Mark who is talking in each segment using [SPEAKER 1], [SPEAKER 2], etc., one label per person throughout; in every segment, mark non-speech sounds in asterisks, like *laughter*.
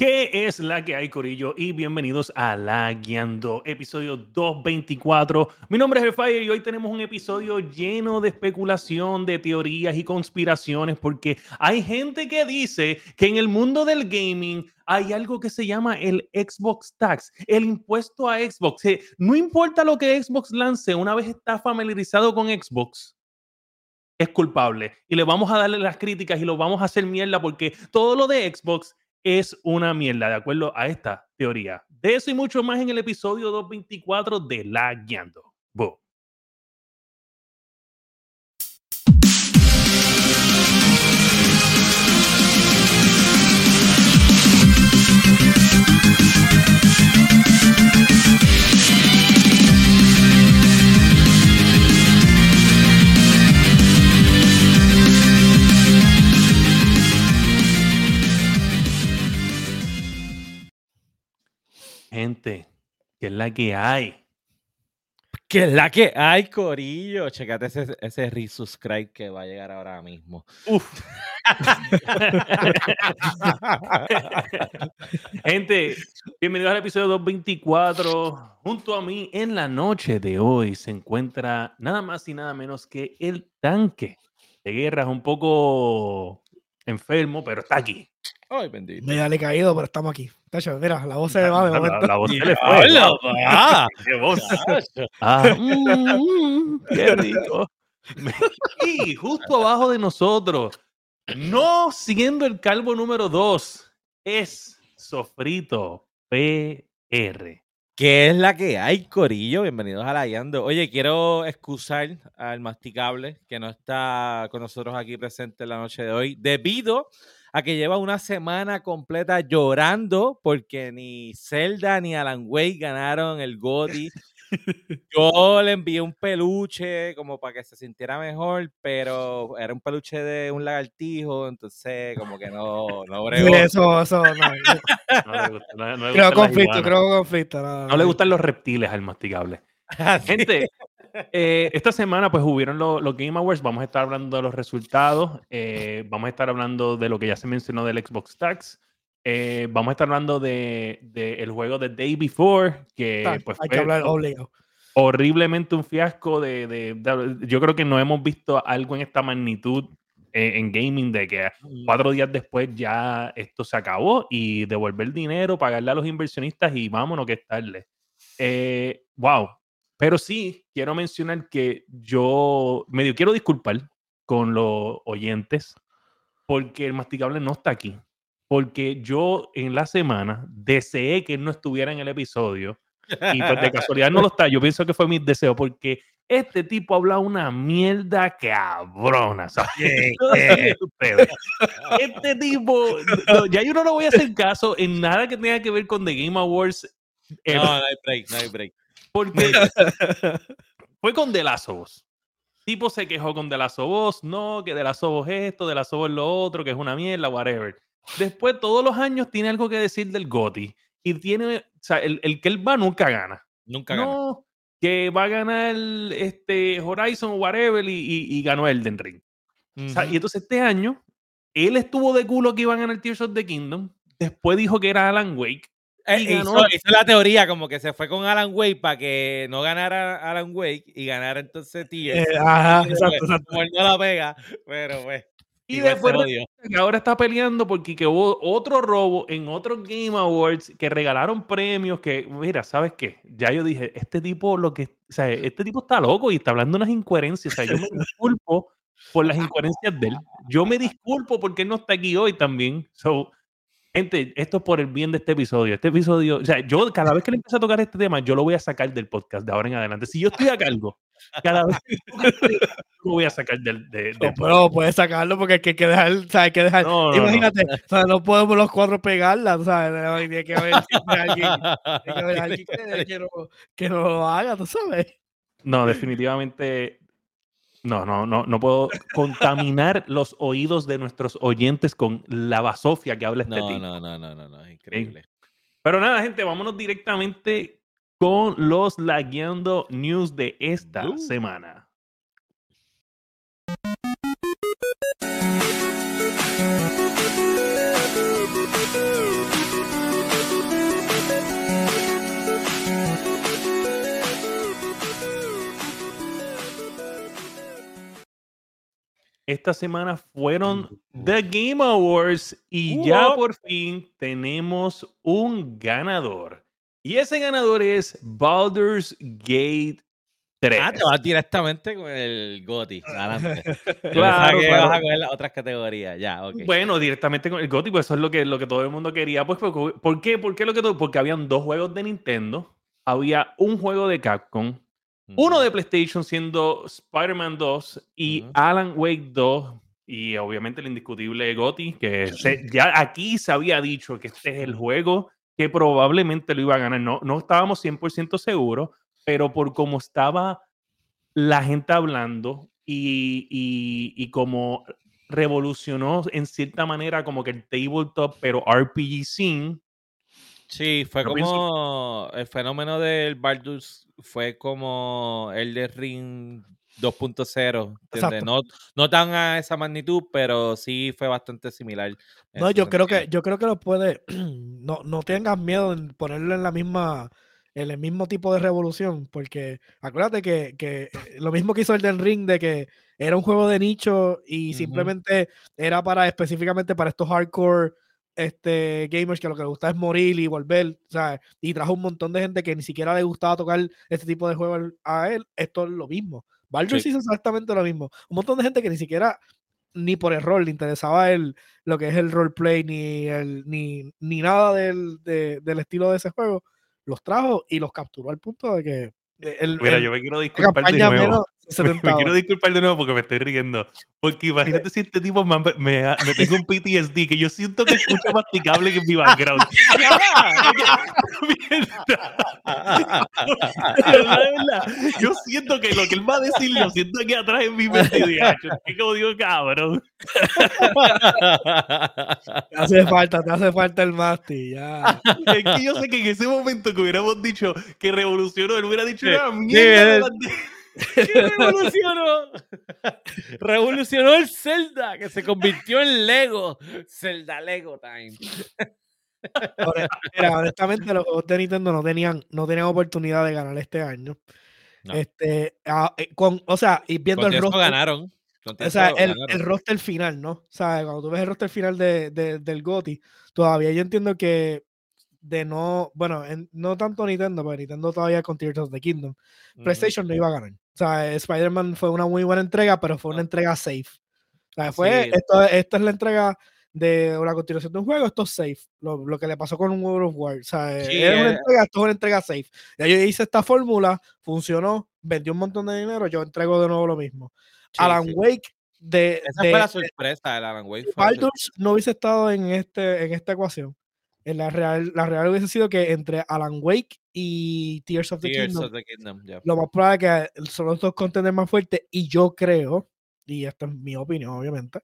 [SPEAKER 1] ¿Qué es la que hay, Corillo? Y bienvenidos a La Guiando, episodio 224. Mi nombre es El Fire y hoy tenemos un episodio lleno de especulación, de teorías y conspiraciones, porque hay gente que dice que en el mundo del gaming hay algo que se llama el Xbox Tax, el impuesto a Xbox. Eh, no importa lo que Xbox lance, una vez está familiarizado con Xbox, es culpable. Y le vamos a darle las críticas y lo vamos a hacer mierda porque todo lo de Xbox es una mierda, de acuerdo a esta teoría. De eso y mucho más en el episodio 224 de La Guiando. Gente, ¿qué es la que hay?
[SPEAKER 2] ¿Qué es la que hay, Corillo? Checate ese, ese resubscribe que va a llegar ahora mismo. Uf. *laughs*
[SPEAKER 1] Gente, bienvenidos al episodio 224. Junto a mí en la noche de hoy se encuentra nada más y nada menos que el tanque de guerra, un poco enfermo, pero está aquí.
[SPEAKER 3] Ay, bendito. Me le caído, pero estamos aquí. mira, la voz se va de
[SPEAKER 1] momento. La, voz se le fue. Ah, *laughs* ¡Qué voz! Ah, *laughs* mm, ¡Qué rico! Y justo abajo de nosotros, no siendo el calvo número dos, es Sofrito PR.
[SPEAKER 2] ¿Qué es la que hay, Corillo? Bienvenidos a la Yando. Oye, quiero excusar al masticable que no está con nosotros aquí presente la noche de hoy, debido a que lleva una semana completa llorando porque ni Zelda ni Alan Wake ganaron el GOTY. *laughs* Yo le envié un peluche como para que se sintiera mejor, pero era un peluche de un lagartijo, entonces como que no, no bregó.
[SPEAKER 3] Eso, eso, no. creo conflicto, creo conflicto.
[SPEAKER 1] No, le gustan los reptiles al masticable. *laughs* Ah, Gente, eh, esta semana pues hubieron los Game Awards, vamos a estar hablando de los resultados, eh, vamos a estar hablando de lo que ya se mencionó del Xbox Tax, eh, vamos a estar hablando de, el juego de Day Before, que pues
[SPEAKER 3] hay que hablar
[SPEAKER 1] horriblemente un fiasco de, Yo creo que no hemos visto algo en esta magnitud en gaming de que mm. cuatro días después ya esto se acabó y devolver el dinero, pagarle a los inversionistas y vámonos que es tarde. wow, pero sí, quiero mencionar que yo medio quiero disculpar con los oyentes porque el masticable no está aquí. Porque yo en la semana deseé que él no estuviera en el episodio y pues de casualidad no lo está. Yo pienso que fue mi deseo porque este tipo habla una mierda cabrona. *laughs* este tipo, ya yo no le voy a hacer caso en nada que tenga que ver con The Game Awards.
[SPEAKER 2] No, no hay break, no hay break.
[SPEAKER 1] Porque *laughs* fue con De Lazo Tipo se quejó con De Lazo no, que De Lazo es esto, De Lazo es lo otro, que es una mierda, whatever. Después, todos los años tiene algo que decir del GOTI. Y tiene, o sea, el, que él va nunca gana.
[SPEAKER 2] Nunca no,
[SPEAKER 1] que va a ganar este Horizon, whatever, y, ganó Elden Ring. y entonces este año, él estuvo de culo que iba a ganar Tears of the Kingdom. Después dijo que era Alan Wake.
[SPEAKER 2] Eh, hizo, la teoría como que se fue con Alan Wake para que no ganara Alan Wake y ganara entonces Tears.
[SPEAKER 3] Eh, ajá, exacto, exacto.
[SPEAKER 2] No la pega, pero pues.
[SPEAKER 1] Y después que ahora está peleando porque que hubo otro robo en otros Game Awards que regalaron premios que, mira, ¿sabes qué? Ya yo dije, este tipo lo que, o sea, este tipo está loco y está hablando unas incoherencias. O sea, yo me *laughs* disculpo por las incoherencias de él. Yo me disculpo porque él no está aquí hoy también. So, Gente, esto es por el bien de este episodio. Este episodio, o sea, yo cada vez que le empiezo a tocar este tema, yo lo voy a sacar del podcast de ahora en adelante. Si yo estoy a cargo, cada vez que lo voy a sacar del. De,
[SPEAKER 3] no, pero puedes sacarlo porque hay que dejar, o sea, hay que dejar. Imagínate, O sea, no podemos los cuatro pegarla, o sea, hay que haber alguien, hay que, haber alguien que, que, no, que no lo haga, tú sabes.
[SPEAKER 1] No, definitivamente no, no, no, no puedo contaminar *laughs* los oídos de nuestros oyentes con la basofia que habla este
[SPEAKER 2] no, No, no, no, no, no, es increíble.
[SPEAKER 1] Pero nada, gente, vámonos directamente con los Lagueando News de esta uh. semana. Esta semana fueron The Game Awards y ya por fin tenemos un ganador. Y ese ganador es Baldur's Gate 3.
[SPEAKER 2] Ah, te vas directamente con el GOTI. Adelante. *laughs* claro, que vas a coger las otras categorías. Ya, okay.
[SPEAKER 1] Bueno, directamente con el GOTI, pues eso es lo que, lo que todo el mundo quería. Pues, ¿por qué? ¿Por qué lo que todo? Porque habían dos juegos de Nintendo, había un juego de Capcom, uno de PlayStation siendo Spider-Man 2 y Alan Wake 2 y obviamente el indiscutible GOTI, que ya aquí se había dicho que este es el juego que probablemente lo iba a ganar. No, no estábamos 100% seguros, pero por cómo estaba la gente hablando y, y, y como revolucionó en cierta manera como que el tabletop, pero RPG scene.
[SPEAKER 2] Sí, fue como el fenómeno del Baldur's fue como el de Ring 2.0, no, no tan a esa magnitud, pero sí fue bastante similar.
[SPEAKER 3] No, yo creo que yo creo que lo puede *clears throat* no, no tengas miedo en ponerlo en la misma en el mismo tipo de revolución, porque acuérdate que, que eh, lo mismo que hizo el del Ring de que era un juego de nicho y simplemente era para específicamente para estos hardcore este, gamers que lo que les gusta es morir y volver, ¿sabes? Y trajo un montón de gente que ni siquiera le gustaba tocar este tipo de juegos a él. Esto es lo mismo. Baldur's hizo exactamente lo mismo. Un montón de gente que ni siquiera ni por error le interesaba el, lo que es el roleplay ni, el, ni, ni nada del, del estilo de ese juego, los trajo y los capturó al punto de que
[SPEAKER 1] Mira, yo me quiero disculpar de nuevo. *laughs* Me, quiero disculpar de nuevo porque me estoy riendo. Porque imagínate *laughs* si este tipo me, me, me tengo un PTSD que yo siento que escucha masticable que en mi background. *laughs* yo siento que lo que él va a decir lo siento aquí atrás en mi mente. Qué odio, cabrón.
[SPEAKER 3] Te hace falta, te hace falta el masti, ya.
[SPEAKER 1] Es que yo sé que en ese momento que hubiéramos dicho que revolucionó, él hubiera dicho, una mierda. *laughs*
[SPEAKER 2] ¿Qué revolucionó? *laughs* revolucionó el Zelda, que se convirtió en Lego. Zelda Lego Time. *laughs*
[SPEAKER 3] honestamente, los juegos de Nintendo no tenían, no tenían oportunidad de ganar este año. Este, ah, eh, con, o sea, y viendo el roster.
[SPEAKER 2] ganaron.
[SPEAKER 3] O sea, el, el, roster final, ¿no? O sea, cuando tú ves el roster final de, de, del GOTI, todavía yo entiendo que de no, bueno, no tanto Nintendo, pero Nintendo todavía con Tears of the Kingdom. PlayStation no iba a ganar. O sea, Spider-Man fue una muy buena entrega, pero fue una entrega safe. O sea, fue, esto, esta es la entrega de una continuación de un juego, esto es safe. Lo, lo que le pasó con un World of War. O sea, es una entrega, esto es una entrega safe. Ya yo hice esta fórmula, funcionó, vendió un montón de dinero, yo entrego de nuevo lo mismo. Alan Wake de,
[SPEAKER 2] Esa fue la sorpresa de Alan Wake.
[SPEAKER 3] Baldur's no hubiese estado en, este, en esta ecuación en la real, la real hubiese sido que entre Alan Wake y Tears of the Kingdom, lo más probable es que son los dos contenders más fuertes y yo creo, y esta es mi opinión obviamente,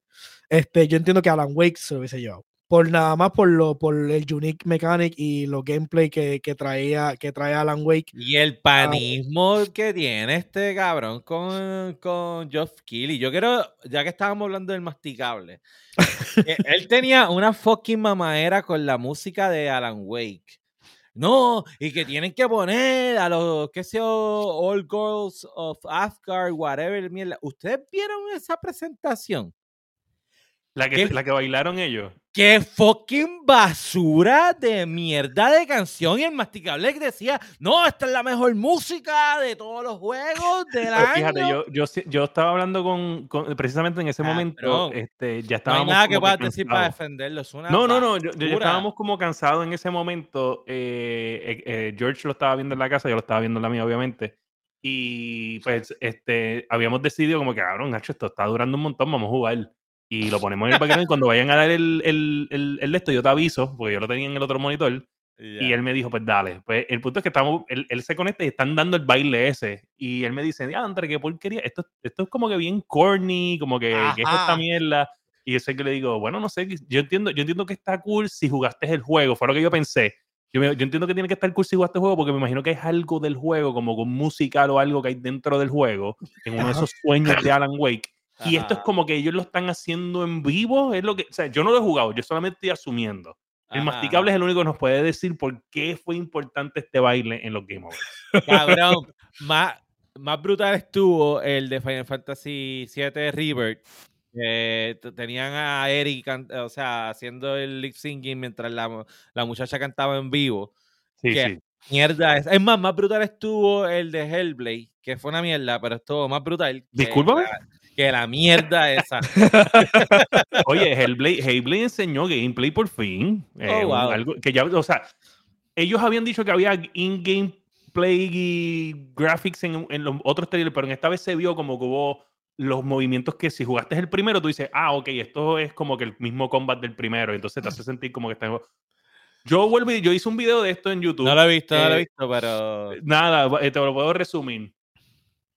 [SPEAKER 3] este, yo entiendo que Alan Wake se lo hubiese llevado por nada más por lo por el unique mechanic y los gameplay que, que traía que trae Alan Wake
[SPEAKER 2] y el panismo que tiene este cabrón con, con Geoff Keighley yo quiero ya que estábamos hablando del masticable e, *laughs* él tenía una fucking mamadera con la música de Alan Wake no, y que tienen que poner a los, qué sé All Girls of Asgard, whatever, mierda. ¿Ustedes vieron esa presentación?
[SPEAKER 1] La que, la que bailaron ellos.
[SPEAKER 2] ¡Qué fucking basura de mierda de canción! Y el masticable que decía, no, esta es la mejor música de todos los juegos del *laughs* año.
[SPEAKER 1] Fíjate, yo, yo, yo, estaba hablando con, precisamente en ese ah, momento, este, ya estábamos...
[SPEAKER 2] No hay nada que puedas decir para defenderlo,
[SPEAKER 1] No, no, no, yo, ya estábamos como cansados en ese momento. Eh, eh, eh, George lo estaba viendo en la casa, yo lo estaba viendo en la mía, obviamente. Y pues, este, habíamos decidido como que, cabrón, Nacho, esto está durando un montón, vamos a jugar y lo ponemos en el background y cuando vayan a dar el, el, el, el, esto, yo te aviso, porque yo lo tenía en el otro monitor. Y él me dijo, pues dale. Pues el punto es que estamos, él, él, se conecta y están dando el baile ese. Y él me dice, André, qué porquería. Esto, esto es como que bien corny, como que, que es esta mierda. Y yo sé que le digo, bueno, no sé, yo entiendo, yo entiendo que está cool si jugaste el juego. Fue lo que yo pensé. Yo, yo entiendo que tiene que estar cool si jugaste el juego porque me imagino que es algo del juego, como con musical o algo que hay dentro del juego, en uno de esos sueños de Alan Wake y esto es como que ellos lo están haciendo en vivo. Es lo que, o sea, yo no lo he jugado, yo solamente estoy asumiendo. El masticable es el único que nos puede decir por qué fue importante este baile en los Game Awards.
[SPEAKER 2] Cabrón, más, más brutal estuvo el de Final Fantasy VII Rebirth. tenían a Eric, o sea, haciendo el lip syncing mientras la, la muchacha cantaba en vivo. Sí, sí. Mierda es. Es más, más brutal estuvo el de Hellblade, que fue una mierda, pero estuvo más brutal.
[SPEAKER 1] Discúlpame.
[SPEAKER 2] Que la, mierda esa. *laughs*
[SPEAKER 1] Oye, Hellblade, Hellblade enseñó gameplay por fin. Eh, oh, wow. algo que ya, o sea, ellos habían dicho que había in-game play y graphics en, en, los otros trailers, pero en esta vez se vio como que hubo los movimientos que si jugaste el primero, tú dices, ah, ok, esto es como que el mismo combat del primero, entonces te hace *laughs* sentir como que está yo vuelvo y yo hice un video de esto en YouTube.
[SPEAKER 2] No lo he visto, no lo he eh, visto, pero.
[SPEAKER 1] Nada, eh, te lo puedo resumir.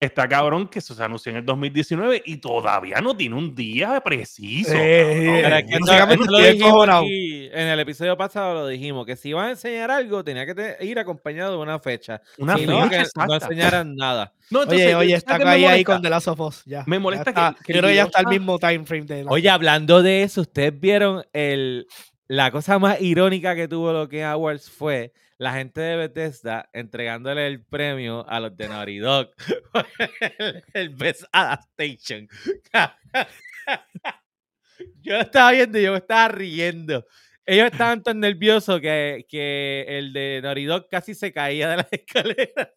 [SPEAKER 1] Está cabrón que eso se anunció en el 2019 y todavía no tiene un día preciso.
[SPEAKER 2] Eh, lo en el episodio pasado lo dijimos, que si iban a enseñar algo tenía que ir acompañado de una fecha. Una fecha no, que no enseñaran nada.
[SPEAKER 3] oye, oye, está ahí, ahí con The Last of Us. Ya.
[SPEAKER 1] Me molesta
[SPEAKER 3] que, Creo que ya está el mismo time frame de
[SPEAKER 2] Oye, hablando de eso, ¿ustedes vieron el, la cosa más irónica que tuvo lo que Awards fue la gente de Bethesda entregándole el premio a los de Naughty Dog *laughs* el, Best Adaptation. *laughs* yo lo estaba viendo y yo me estaba riendo. Ellos estaban tan nerviosos que, que el de Naughty Dog casi se caía de las *laughs* escaleras.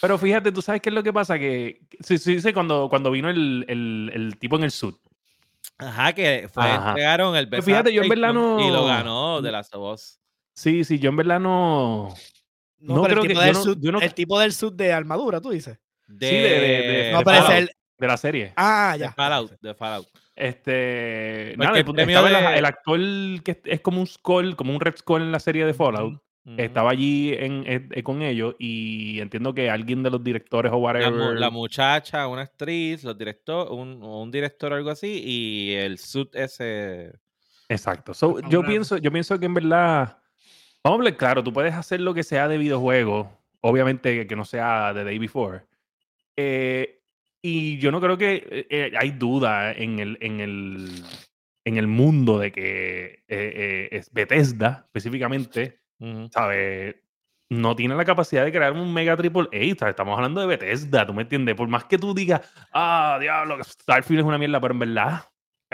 [SPEAKER 1] Pero fíjate, tú sabes qué es lo que pasa, que sí, sí, cuando, cuando vino el, el, el tipo en el suit
[SPEAKER 2] Ajá, que fue, entregaron el
[SPEAKER 1] Best Fíjate, yo en verdad no...
[SPEAKER 2] Y lo ganó de las dos.
[SPEAKER 1] Sí, sí, yo en verdad no...
[SPEAKER 3] No, creo el tipo que... Del sud, El tipo del sud de armadura, tú dices.
[SPEAKER 1] De, sí, de, de,
[SPEAKER 3] no, de, el...
[SPEAKER 1] de la serie.
[SPEAKER 3] Ah, ya.
[SPEAKER 2] De Fallout, de Fallout.
[SPEAKER 1] Este... Nada, el, de... el, actor que es como un skull, como un red skull en la serie de Fallout. Estaba allí en, eh, con ellos y entiendo que alguien de los directores o whatever.
[SPEAKER 2] La, muchacha, una actriz, los director, un, un director o algo así, y el suit ese.
[SPEAKER 1] Exacto. yo, pienso, yo pienso que en verdad. Vamos a hablar claro, tú puedes hacer lo que sea de videojuego, obviamente que no sea de Day Before. Eh, y yo no creo que hay duda en el, en el, en el mundo de que es Bethesda específicamente ¿sabes? No tiene la capacidad de crear un mega triple A. Estamos hablando de Bethesda, ¿tú me entiendes? Por más que tú digas, ah, diablo, Starfield es una mierda, pero en verdad.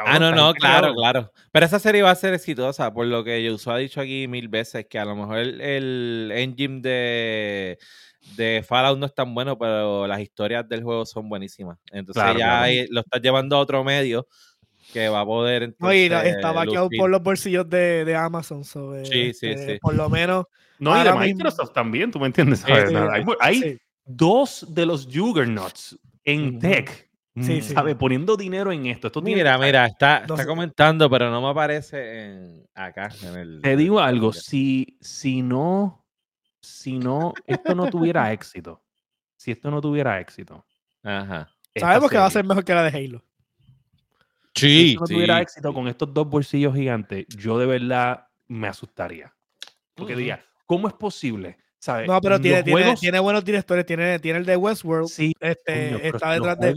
[SPEAKER 2] Ah, no, no, claro, claro. Pero esa serie va a ser exitosa, por lo que Yusu ha dicho aquí mil veces, que a lo mejor el, engine de, de Fallout no es tan bueno, pero las historias del juego son buenísimas. Entonces ya lo estás llevando a otro medio que va a poder.
[SPEAKER 3] Entonces, no, estaba quedado por los bolsillos de, de Amazon. sobre
[SPEAKER 2] sí, sí, este, sí.
[SPEAKER 3] Por lo menos. *laughs*
[SPEAKER 1] No, y de Microsoft también, tú me entiendes. hay, dos de los juggernauts en tech. Sí, ¿sabe? Poniendo dinero en esto. esto
[SPEAKER 2] mira, mira, está, está comentando, pero no me aparece en, acá. En el,
[SPEAKER 1] Te digo algo, si, si no, si no, esto no tuviera *laughs* éxito, si esto no tuviera éxito,
[SPEAKER 2] Ajá.
[SPEAKER 3] Sabemos que va a ser mejor que la de Halo.
[SPEAKER 1] si no tuviera éxito con estos dos bolsillos gigantes, yo de verdad me asustaría. Porque diría, ¿cómo es posible?
[SPEAKER 3] No, pero tiene, tiene, buenos directores, tiene, tiene el de Westworld. Sí, este, está detrás de.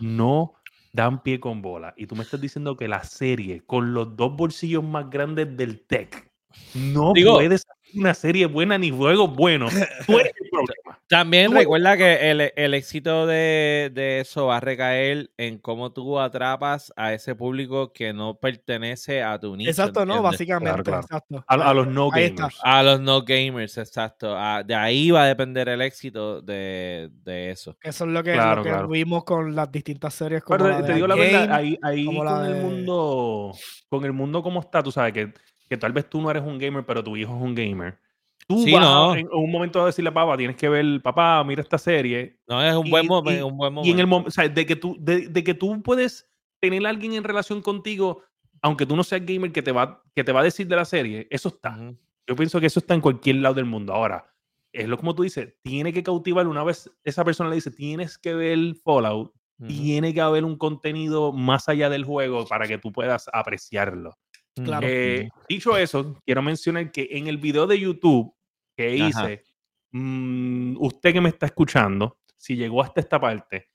[SPEAKER 1] No dan pie con bola. Y tú me estás diciendo que la serie, con los dos bolsillos más grandes del tech, no puedes una serie buena ni juego bueno. *laughs*
[SPEAKER 2] También recuerda que el, éxito de, eso va a recaer en cómo tú atrapas a ese público que no pertenece a tu nicho.
[SPEAKER 3] Exacto, ¿no? Básicamente.
[SPEAKER 1] A, los no gamers.
[SPEAKER 2] A los no gamers, exacto. de ahí va a depender el éxito de, eso.
[SPEAKER 3] Eso es lo que, vimos con las distintas series.
[SPEAKER 1] Como te digo la verdad, ahí, con el mundo, con el mundo como está, tú sabes que que tal vez tú no eres un gamer, pero tu hijo es un gamer. Tú vas en un momento a decirle a papá, tienes que ver, papá, mira esta serie.
[SPEAKER 2] No, es un, buen, momento, un buen momento.
[SPEAKER 1] Y en el momento, o sea, de que, tú, de, que tú puedes tener a alguien en relación contigo, aunque tú no seas gamer, que te va, que te va a decir de la serie, eso está. Yo pienso que eso está en cualquier lado del mundo. Ahora, es lo como tú dices, tiene que cautivar una vez esa persona le dice, tienes que ver Fallout, tiene que haber un contenido más allá del juego para que tú puedas apreciarlo.
[SPEAKER 3] Claro.
[SPEAKER 1] Eh, dicho eso, quiero mencionar que en el video de YouTube que hice, mm, usted que me está escuchando, si llegó hasta esta parte,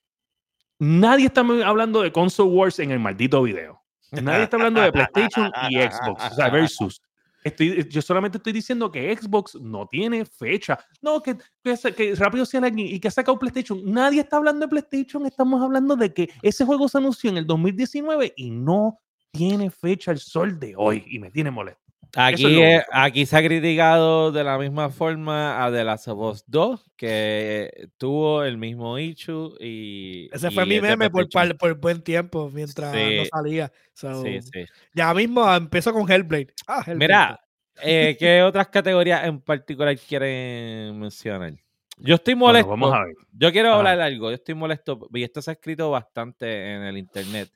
[SPEAKER 1] nadie está hablando de console wars en el maldito video. Nadie está hablando de PlayStation *laughs* y Xbox, o sea, versus. Estoy, yo solamente estoy diciendo que Xbox no tiene fecha. No, que, que, rápido sea alguien y que ha sacado PlayStation. Nadie está hablando de PlayStation, estamos hablando de que ese juego se anunció en el 2019 y no tiene fecha el sol de hoy y me tiene molesto.
[SPEAKER 2] Aquí, aquí se ha criticado de la misma forma a The Last of Us 2, que tuvo el mismo issue y...
[SPEAKER 3] Ese fue mi meme por, por, buen tiempo, mientras no salía. sí, sí. Ya mismo empezó con Hellblade.
[SPEAKER 2] Ah, Mira, eh, ¿qué otras categorías en particular quieren mencionar? Yo estoy molesto. vamos a ver. Yo quiero hablar de algo. Yo estoy molesto y esto se ha escrito bastante en el internet.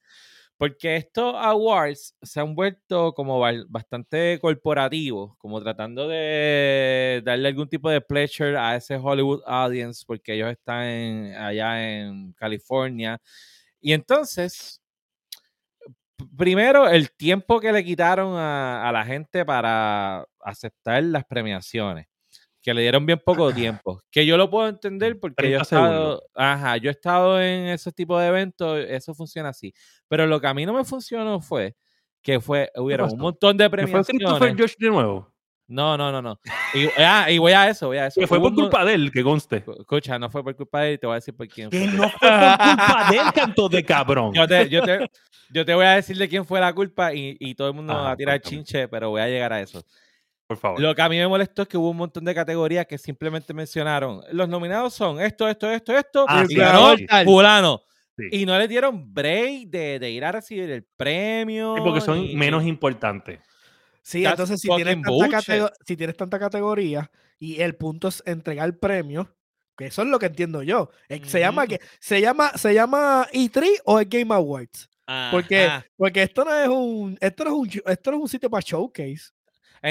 [SPEAKER 2] Porque estos awards se han vuelto como bastante corporativos, como tratando de darle algún tipo de pleasure a ese Hollywood audience, porque ellos están allá en California. Y entonces, primero, el tiempo que le quitaron a la gente para aceptar las premiaciones que le dieron bien poco tiempo. Que yo lo puedo entender porque yo he estado, ajá, yo he estado en esos tipos de eventos, eso funciona así. Pero lo que a mí no me funcionó fue que fue, hubiera un montón de premiaciones.
[SPEAKER 1] ¿Fue Josh de nuevo?
[SPEAKER 2] No, no, no, no. Y, ah, y voy a eso, voy a eso.
[SPEAKER 1] Que fue por culpa de él, que conste.
[SPEAKER 2] Escucha, no fue por culpa de él, te voy a decir por quién
[SPEAKER 1] fue. Que no fue por culpa de él, *laughs* canto de cabrón.
[SPEAKER 2] Yo te, yo te, yo te voy a decir de quién fue la culpa y, y todo el mundo va a tirar chinche, pero voy a llegar a eso.
[SPEAKER 1] Por favor.
[SPEAKER 2] Lo que a mí me molestó es que hubo un montón de categorías que simplemente mencionaron. Los nominados son esto, esto, esto, esto. Ah, y ganó fulano. Y no le dieron break de, ir a recibir el premio.
[SPEAKER 1] porque son menos importantes.
[SPEAKER 3] Sí, entonces si tienes, tanta si tienes tanta categoría y el punto es entregar el premio, que eso es lo que entiendo yo. Eh, se llama que se llama se llama E3 o el Game Awards. Porque, porque esto no es un esto no es un esto no es un sitio para showcase.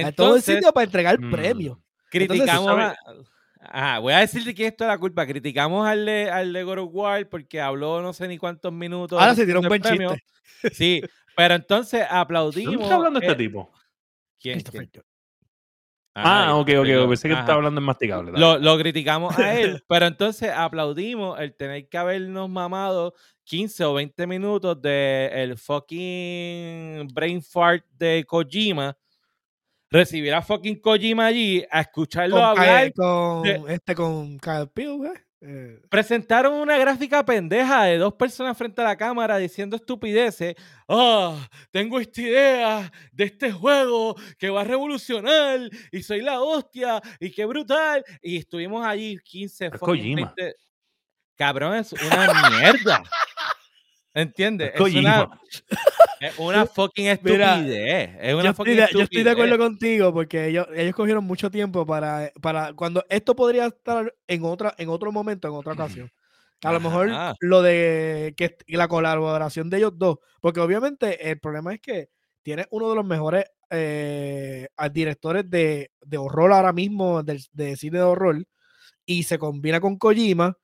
[SPEAKER 3] Entonces, todo el sitio para entregar mm, premios.
[SPEAKER 2] Criticamos a, voy a decirte que esto es la culpa. Criticamos al de, al de God War porque habló no sé ni cuántos minutos.
[SPEAKER 3] Ahora se tiró un buen chiste.
[SPEAKER 2] Sí, pero entonces aplaudimos. ¿Qué
[SPEAKER 1] está hablando este eh, tipo?
[SPEAKER 2] ¿Quién?
[SPEAKER 1] Ah, ok, ok, pensé que estaba hablando en masticable.
[SPEAKER 2] Lo, lo, criticamos a él, *laughs* pero entonces aplaudimos el tener que habernos mamado 15 o 20 minutos de el fucking brain fart de Kojima recibir a fucking Kojima allí a escucharlo hablar.
[SPEAKER 3] con, este, con Kyle ¿eh?
[SPEAKER 2] Eh. Presentaron una gráfica pendeja de dos personas frente a la cámara diciendo estupideces. Ah, tengo esta idea de este juego que va a revolucionar y soy la hostia y qué brutal. Y estuvimos allí 15
[SPEAKER 1] Kojima.
[SPEAKER 2] Cabrón, es una mierda. ¿Entiendes? Es una, es una fucking estupidez. Es una yo, fucking
[SPEAKER 3] estoy, yo estoy de acuerdo contigo porque ellos, ellos cogieron mucho tiempo para, para cuando esto podría estar en otra en otro momento, en otra ocasión. A lo mejor lo de que la colaboración de ellos dos, porque obviamente el problema es que tiene uno de los mejores eh, directores de, de, horror ahora mismo, de, de cine de horror, y se combina con Kojima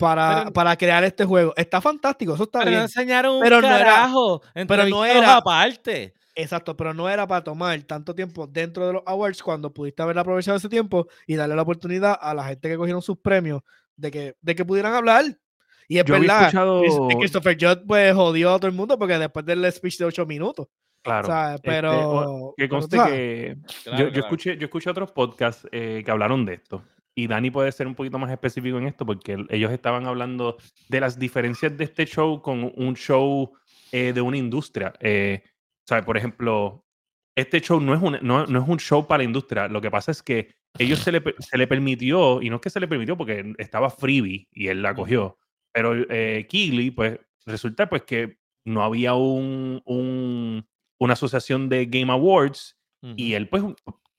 [SPEAKER 3] para, para crear este juego. Está fantástico, eso está
[SPEAKER 2] pero
[SPEAKER 3] bien.
[SPEAKER 2] enseñaron un pero carajo, no era, pero no era aparte.
[SPEAKER 3] Exacto, pero no era para tomar tanto tiempo dentro de los awards cuando pudiste haber aprovechado ese tiempo y darle la oportunidad a la gente que cogieron sus premios de que, de que pudieran hablar. Y es verdad, escuchado... Christopher Judd pues jodió a todo el mundo porque después del speech de ocho minutos.
[SPEAKER 1] Claro.
[SPEAKER 3] Este, pero.
[SPEAKER 1] que conste que. yo, yo, escuché, yo escuché otros podcasts eh, que hablaron de esto y Dani puede ser un poquito más específico en esto, porque ellos estaban hablando de las diferencias de este show con un show eh, de una industria. Eh, Por ejemplo, este show no es, un, no, es un show para la industria. Lo que pasa es que ellos se le, se le permitió, y no es que se le permitió porque estaba freebie y él la cogió, pero eh, pues resulta pues que no había un, un, una asociación de Game Awards y él pues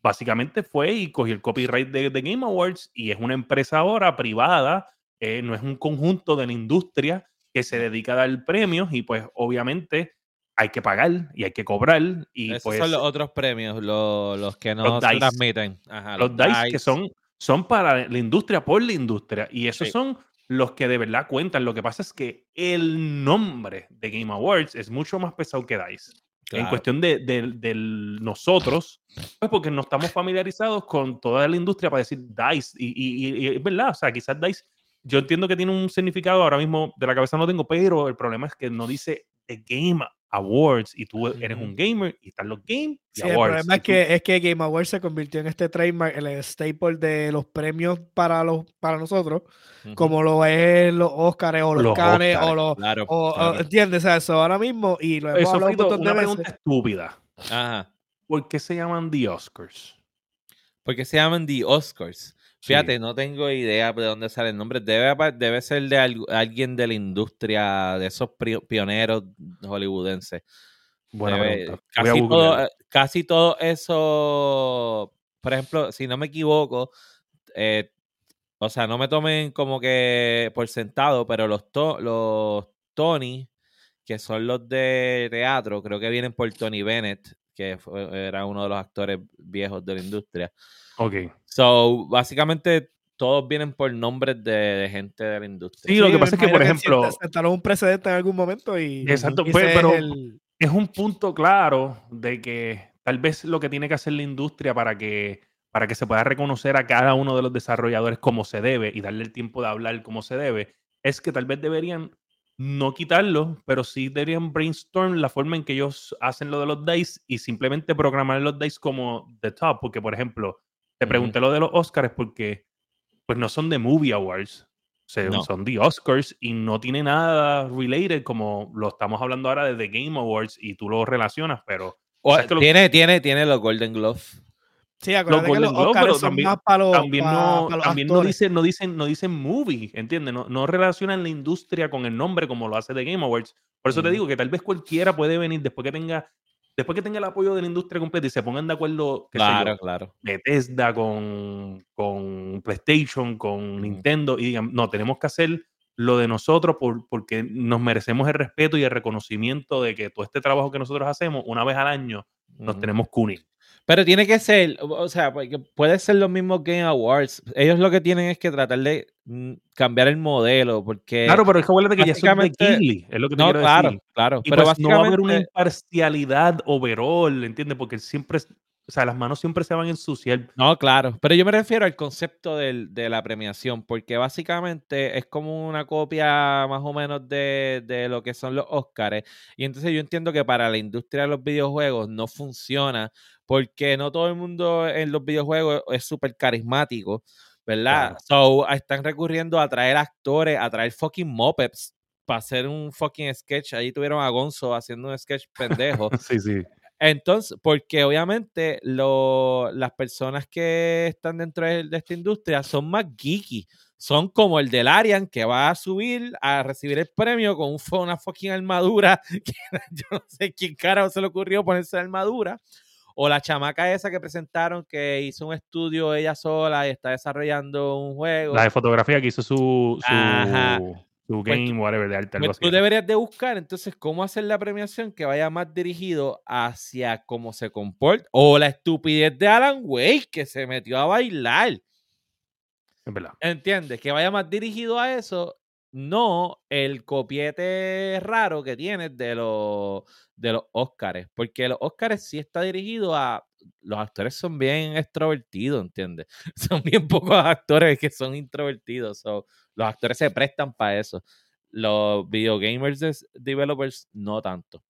[SPEAKER 1] básicamente fue y cogió el copyright de, Game Awards y es una empresa ahora privada, eh, no es un conjunto de la industria que se dedica a dar premios y pues obviamente hay que pagar y hay que cobrar. Y
[SPEAKER 2] Esos
[SPEAKER 1] pues,
[SPEAKER 2] son los otros premios, los, que no se transmiten.
[SPEAKER 1] los, DICE, que son, son para la industria, por la industria. Y esos son los que de verdad cuentan. Lo que pasa es que el nombre de Game Awards es mucho más pesado que DICE. En cuestión de, nosotros, pues porque no estamos familiarizados con toda la industria para decir DICE. Y, es verdad, o sea, quizás DICE, yo entiendo que tiene un significado, ahora mismo de la cabeza no tengo, pero el problema es que no dice The Game awards y tú eres un gamer y están los games y
[SPEAKER 3] sí, El problema es que, es que Game Awards se convirtió en este trademark, el staple de los premios para los para nosotros, como lo es los Oscars o los, Cannes o los.
[SPEAKER 2] Claro,
[SPEAKER 3] ¿Entiendes? eso ahora mismo y lo hemos
[SPEAKER 1] hablado una pregunta estúpida. Ajá. ¿Por qué se llaman The Oscars?
[SPEAKER 2] ¿Por qué se llaman The Oscars? Fíjate, no tengo idea de dónde sale el nombre. Debe, debe ser de alguien de la industria, de esos pioneros hollywoodenses. Bueno, casi, todo, casi todo eso, por ejemplo, si no me equivoco, eh, o sea, no me tomen como que por sentado, pero los, los Tony, que son los de teatro, creo que vienen por Tony Bennett, que era uno de los actores viejos de la industria.
[SPEAKER 1] Ok.
[SPEAKER 2] So, básicamente todos vienen por nombres de, gente de la industria.
[SPEAKER 1] Sí, lo que pasa es que, por ejemplo.
[SPEAKER 3] Sentaron un precedente en algún momento y.
[SPEAKER 1] Exacto, pues, pero es, un punto claro de que tal vez lo que tiene que hacer la industria para que, para que se pueda reconocer a cada uno de los desarrolladores como se debe y darle el tiempo de hablar como se debe, es que tal vez deberían no quitarlo, pero sí deberían brainstorm la forma en que ellos hacen lo de los dice y simplemente programar los dice como the top, porque por ejemplo, te pregunté lo de los Oscars porque pues no son de Movie Awards, son de Oscars y no tiene nada related como lo estamos hablando ahora de The Game Awards y tú lo relacionas, pero...
[SPEAKER 2] tiene, tiene, tiene los Golden Gloves.
[SPEAKER 3] Sí, los que los Oscars son también, más para los,
[SPEAKER 1] también, no, también no, dicen, no, dicen, no dicen movie, ¿entiendes? No, no relacionan la industria con el nombre como lo hace The Game Awards. Por eso te digo que tal vez cualquiera puede venir después que tenga después que tenga el apoyo de la industria completa y se pongan de acuerdo
[SPEAKER 2] claro, claro.
[SPEAKER 1] Bethesda con, con PlayStation, con Nintendo y digan, no, tenemos que hacer lo de nosotros por, porque nos merecemos el respeto y el reconocimiento de que todo este trabajo que nosotros hacemos una vez al año nos tenemos que unir.
[SPEAKER 2] Pero tiene que ser, o sea, puede ser los mismos Game Awards. Ellos lo que tienen es que tratar de mm, cambiar el modelo, porque...
[SPEAKER 1] Claro, pero es que que ya son de Gilly, es lo que te no,
[SPEAKER 2] claro,
[SPEAKER 1] decir.
[SPEAKER 2] Claro,
[SPEAKER 1] pero pues no va a haber una imparcialidad overall, ¿entiendes? Porque siempre o sea, las manos siempre se van a ensuciar.
[SPEAKER 2] No, claro, pero yo me refiero al concepto de la premiación, porque básicamente es como una copia más o menos de, lo que son los Oscars. Y entonces yo entiendo que para la industria de los videojuegos no funciona, porque no todo el mundo en los videojuegos es súper carismático, ¿verdad? So, están recurriendo a traer actores, a traer fucking mopeds para hacer un fucking sketch. Ahí tuvieron a Gonzo haciendo un sketch *laughs* pendejo.
[SPEAKER 1] sí, sí.
[SPEAKER 2] Entonces, porque obviamente las personas que están dentro de, esta industria son más geeky. Son como el del Arian que va a subir a recibir el premio con una fucking armadura. *laughs* Que yo no sé quién carajo se le ocurrió ponerse la armadura. O la chamaca esa que presentaron que hizo un estudio ella sola y está desarrollando un juego.
[SPEAKER 1] La de fotografía que hizo su, tu pues game, whatever, de arte,
[SPEAKER 2] pues tú deberías de buscar entonces cómo hacer la premiación que vaya más dirigido hacia cómo se comporta. O la estupidez de Alan Wake que se metió a bailar.
[SPEAKER 1] Es verdad.
[SPEAKER 2] ¿Entiendes? Que vaya más dirigido a eso, no el copiete raro que tienes de los, de los Oscars. Porque los Oscars sí está dirigido a. Los actores son bien extrovertidos, ¿entiendes? *laughs* Son bien pocos actores que son introvertidos. So, los actores se prestan para eso. Los videogamers developers no tanto.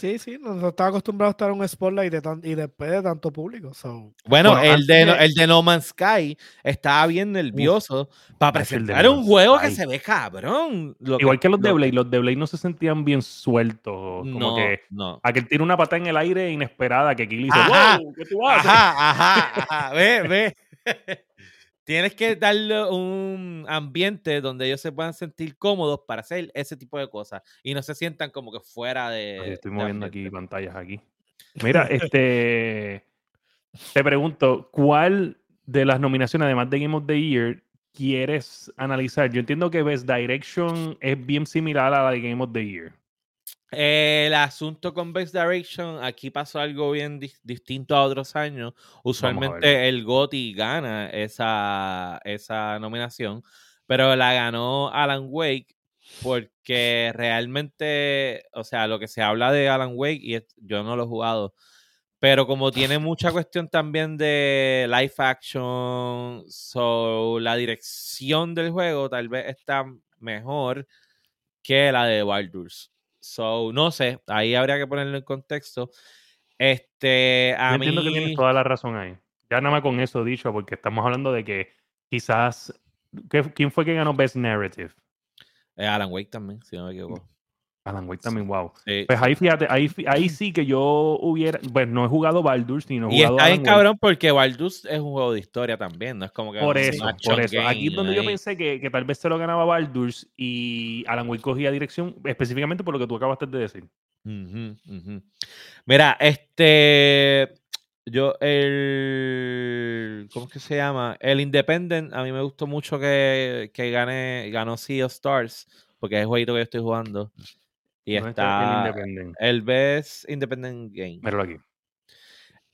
[SPEAKER 3] Sí, sí, no está acostumbrado a estar en un spotlight y después de tanto público.
[SPEAKER 2] Bueno, el, de, el de No Man's Sky estaba bien nervioso para presentar un juego que se ve cabrón.
[SPEAKER 1] Igual que, los de Blade, los de Blade no se sentían bien sueltos. Como que no. a que tira una pata en el aire inesperada que Kili dice, wow, ¿qué tú haces?
[SPEAKER 2] Ajá, ajá, ajá, ve, ve. *laughs* Tienes que darle un ambiente donde ellos se puedan sentir cómodos para hacer ese tipo de cosas y no se sientan como que fuera de.
[SPEAKER 1] estoy moviendo aquí pantallas aquí. Mira, este. te pregunto, ¿cuál de las nominaciones, además de Game of the Year, quieres analizar? Yo entiendo que Best Direction es bien similar a la de Game of the Year.
[SPEAKER 2] El asunto con Best Direction, aquí pasó algo bien distinto a otros años. Usualmente el GOTY gana esa, esa nominación, pero la ganó Alan Wake porque realmente, o sea, lo que se habla de Alan Wake, y yo no lo he jugado, pero como tiene mucha cuestión también de live action, so, la dirección del juego tal vez está mejor que la de Wilders. So, no sé, ahí habría que ponerlo en contexto. Este, a
[SPEAKER 1] Yo
[SPEAKER 2] mí...
[SPEAKER 1] entiendo que tienes toda la razón ahí. Ya nada más con eso dicho, porque estamos hablando de que quizás. ¿qué- ¿Quién fue que ganó Best Narrative?
[SPEAKER 2] eh, Alan Wake también, si no me equivoco.
[SPEAKER 1] Alan Wake también, wow.
[SPEAKER 2] Sí,
[SPEAKER 1] Pues ahí fíjate, ahí, ahí sí que yo hubiera. Pues no he jugado Baldur's ni no he
[SPEAKER 2] Y
[SPEAKER 1] jugado
[SPEAKER 2] está bien cabrón porque Baldur's es un juego de historia también, no es como que
[SPEAKER 1] Por eso, por eso. Aquí es donde yo pensé que, que tal vez se lo ganaba Baldur's y Alan Wake cogía dirección, específicamente por lo que tú acabaste de decir.
[SPEAKER 2] Ujú, ujú. Mira, este. Yo, el. ¿Cómo es que se llama? El Independent, a mí me gustó mucho que, que gane, ganó Sea of Stars, porque es el jueguito que yo estoy jugando. Y
[SPEAKER 1] ¿Dónde está el
[SPEAKER 2] está. El Best Independent Game.
[SPEAKER 1] Míralo aquí.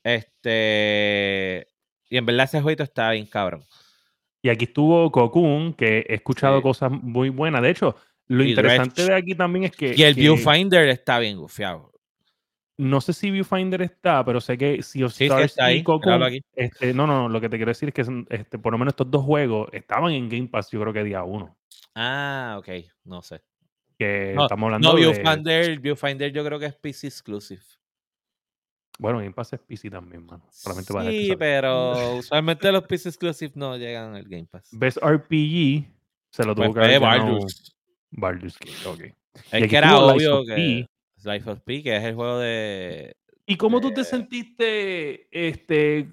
[SPEAKER 2] Este. Y en verdad ese jueguito está bien cabrón.
[SPEAKER 1] Y aquí estuvo Cocoon, que he escuchado
[SPEAKER 2] Sí.
[SPEAKER 1] cosas muy buenas. De hecho, lo
[SPEAKER 2] Y
[SPEAKER 1] interesante
[SPEAKER 2] Dredge.
[SPEAKER 1] de aquí también es que.
[SPEAKER 2] Y el
[SPEAKER 1] que
[SPEAKER 2] Viewfinder está bien gufiado.
[SPEAKER 1] No sé si Viewfinder está, pero sé que Sea of
[SPEAKER 2] Sí,
[SPEAKER 1] Stars
[SPEAKER 2] está ahí.
[SPEAKER 1] y Cocoon. Este, no, no, lo que te quiero decir es que este, por lo menos estos dos juegos estaban en Game Pass, yo creo que día uno.
[SPEAKER 2] Ah, ok. No sé.
[SPEAKER 1] Que
[SPEAKER 2] No,
[SPEAKER 1] estamos hablando
[SPEAKER 2] No,
[SPEAKER 1] de.
[SPEAKER 2] Viewfinder, Viewfinder yo creo que es PC exclusive.
[SPEAKER 1] Bueno, Game Pass es PC también, mano. Solamente
[SPEAKER 2] Sí, pero *laughs* usualmente los PC exclusive no llegan al Game Pass.
[SPEAKER 1] Best RPG se lo tuvo
[SPEAKER 2] Pues
[SPEAKER 1] que ganado
[SPEAKER 2] Baldur's.
[SPEAKER 1] Baldur's Gate, ok.
[SPEAKER 2] Es que era obvio
[SPEAKER 1] of
[SPEAKER 2] que. Life of P, que es el juego de.
[SPEAKER 1] ¿Y cómo tú te sentiste este,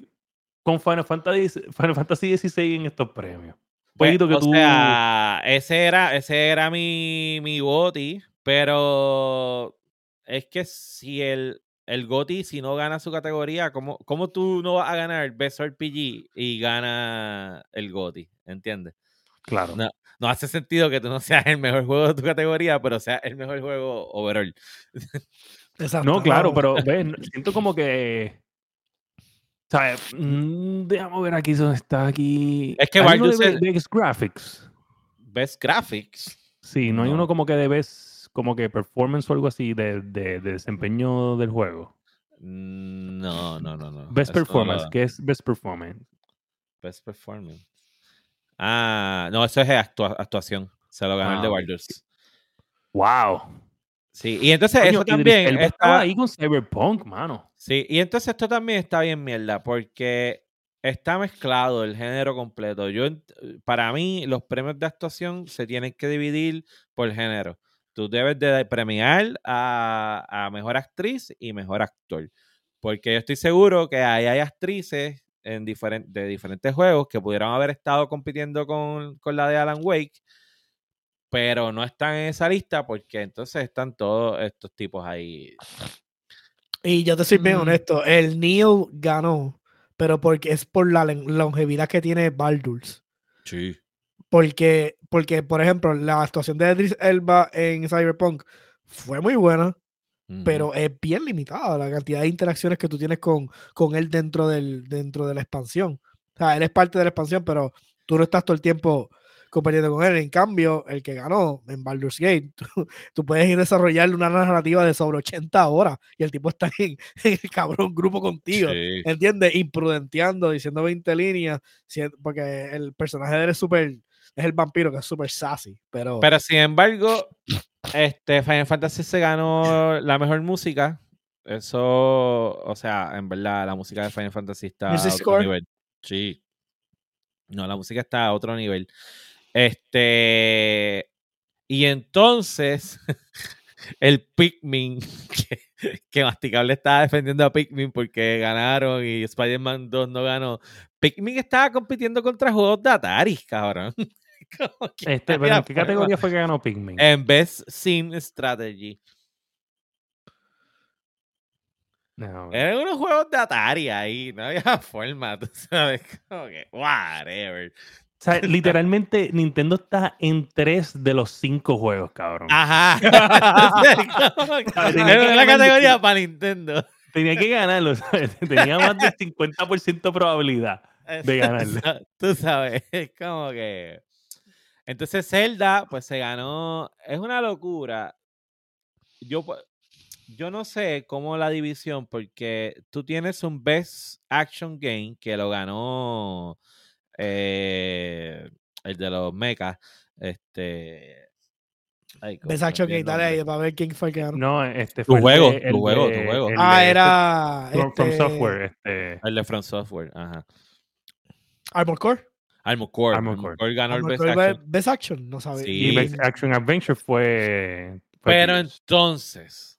[SPEAKER 1] con Final Fantasy, Final Fantasy XVI en estos premios?
[SPEAKER 2] Pues,
[SPEAKER 1] que
[SPEAKER 2] o
[SPEAKER 1] tú...
[SPEAKER 2] sea, ese era, ese era mi, mi GOTY, pero es que si el, el GOTY, si no gana su categoría, ¿cómo, ¿cómo tú no vas a ganar Best RPG y gana el GOTY? ¿Entiendes?
[SPEAKER 1] Claro.
[SPEAKER 2] No, no hace sentido que tú no seas el mejor juego de tu categoría, pero seas el mejor juego overall.
[SPEAKER 3] Exacto.
[SPEAKER 1] No, claro, pero ves, siento como que... ¿sabes? Mm, déjame ver aquí dónde está aquí.
[SPEAKER 2] Es que
[SPEAKER 1] Hay uno de,
[SPEAKER 2] es-
[SPEAKER 1] de Best Graphics.
[SPEAKER 2] Best Graphics.
[SPEAKER 1] Sí, no, hay
[SPEAKER 2] No.
[SPEAKER 1] uno como que de Best, como que performance o algo así de, de- de desempeño del juego.
[SPEAKER 2] Mm, No, no, no, no.
[SPEAKER 1] Best
[SPEAKER 2] Eso
[SPEAKER 1] performance, ¿qué es Best Performance?
[SPEAKER 2] Best Performance. Ah, no, eso es actua- actuación. Se lo ganó el de
[SPEAKER 1] Ah, ok.
[SPEAKER 2] Baldur's.
[SPEAKER 1] ¡Wow!
[SPEAKER 2] Sí, y entonces
[SPEAKER 1] Coño,
[SPEAKER 2] eso también
[SPEAKER 1] estaba ahí con Cyberpunk, mano.
[SPEAKER 2] Sí, y entonces esto también está bien mierda, porque está mezclado el género completo. Yo, para mí, los premios de actuación se tienen que dividir por género. Tú debes de premiar a, a mejor actriz y mejor actor. Porque yo estoy seguro que ahí hay actrices en de diferentes juegos que pudieron haber estado compitiendo con, con la de Alan Wake, pero no están en esa lista porque entonces están todos estos tipos ahí.
[SPEAKER 3] Y yo te soy bien
[SPEAKER 1] Mm.
[SPEAKER 3] honesto, el Neil ganó, pero porque es por la longevidad que tiene Baldur's.
[SPEAKER 2] Sí.
[SPEAKER 3] Porque, porque, por ejemplo, la actuación de Idris Elba en Cyberpunk fue muy buena, pero es bien limitada la cantidad de interacciones que tú tienes con, con él dentro, del, dentro de la expansión. O sea, él es parte de la expansión, pero tú no estás todo el tiempo compitiendo con él. En cambio, el que ganó en Baldur's Gate, *laughs* tú, tú puedes ir desarrollando una narrativa de sobre 80 horas y el tipo está en, *laughs* en el cabrón grupo contigo.
[SPEAKER 2] Sí.
[SPEAKER 3] ¿Entiendes? Imprudenteando, diciendo 20 líneas, porque el personaje de él es súper, es el vampiro que es súper sassy, pero,
[SPEAKER 2] Pero sin embargo, este Final Fantasy se ganó la mejor música. Eso, o sea, en verdad, la música de Final Fantasy está a otro nivel. Sí. No, la música está a otro nivel. Este. Y entonces, *laughs* el Pikmin, *laughs* que, que Masticable estaba defendiendo a Pikmin porque ganaron y Spider-Man 2 no ganó. Pikmin estaba compitiendo contra juegos de Atari, cabrón. *laughs*
[SPEAKER 1] Este, pero ¿en qué categoría fue que ganó Pikmin?
[SPEAKER 2] En Best Sim Strategy.
[SPEAKER 1] No,
[SPEAKER 2] Eran unos juegos de Atari ahí, no había forma, tú sabes, como que, whatever.
[SPEAKER 1] Sea, *laughs* literalmente Nintendo está en tres de los cinco juegos, cabrón.
[SPEAKER 2] Ajá. *laughs* *laughs*
[SPEAKER 1] Ganar
[SPEAKER 2] categoría para Nintendo.
[SPEAKER 1] Tenía que ganarlo, ¿sabes? Tenía más del 50% probabilidad. De ganarle.
[SPEAKER 2] Tú sabes, es como que. Entonces, Zelda, pues se ganó. Es una locura. Yo, pu- yo no sé cómo la división, porque tú tienes un Best Action Game que lo ganó eh, el de los mechas. Este.
[SPEAKER 3] Best Action Game, dale ahí para ver quién fue el que ganó.
[SPEAKER 1] No, este
[SPEAKER 2] fue. Tu juego, tu juego, tu juego.
[SPEAKER 3] Ah, era.
[SPEAKER 1] From, este... Software. Este...
[SPEAKER 2] El de From Software, ajá.
[SPEAKER 3] Armor Core.
[SPEAKER 2] Armor Core.
[SPEAKER 1] Armor Core.
[SPEAKER 2] Core ganó
[SPEAKER 3] Armor
[SPEAKER 2] el Best
[SPEAKER 3] Core
[SPEAKER 2] Action.
[SPEAKER 3] Best Action, no sabía.
[SPEAKER 1] Sí. Y Best Action Adventure fue. fue
[SPEAKER 2] Pero entonces,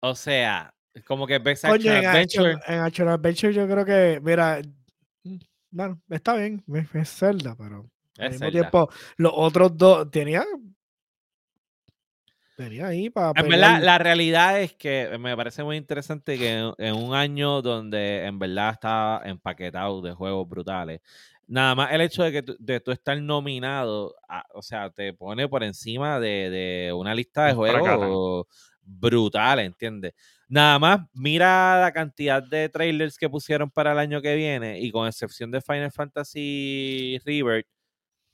[SPEAKER 2] o sea, como que Best Action
[SPEAKER 3] en
[SPEAKER 2] Adventure.
[SPEAKER 3] Action, en Action Adventure yo creo que, mira, bueno, está bien, es, Zelda, pero al mismo
[SPEAKER 2] Zelda.
[SPEAKER 3] tiempo los otros dos tenían tenía ahí para
[SPEAKER 2] En verdad, la realidad es que me parece muy interesante que en, en un año donde en verdad está empaquetado de juegos brutales, nada más el hecho de que tú, de tú estar nominado, a- o sea, te pone por encima de, de una lista de juegos brutal, ¿entiendes? Nada más mira la cantidad de trailers que pusieron para el año que viene y con excepción de Final Fantasy Rebirth,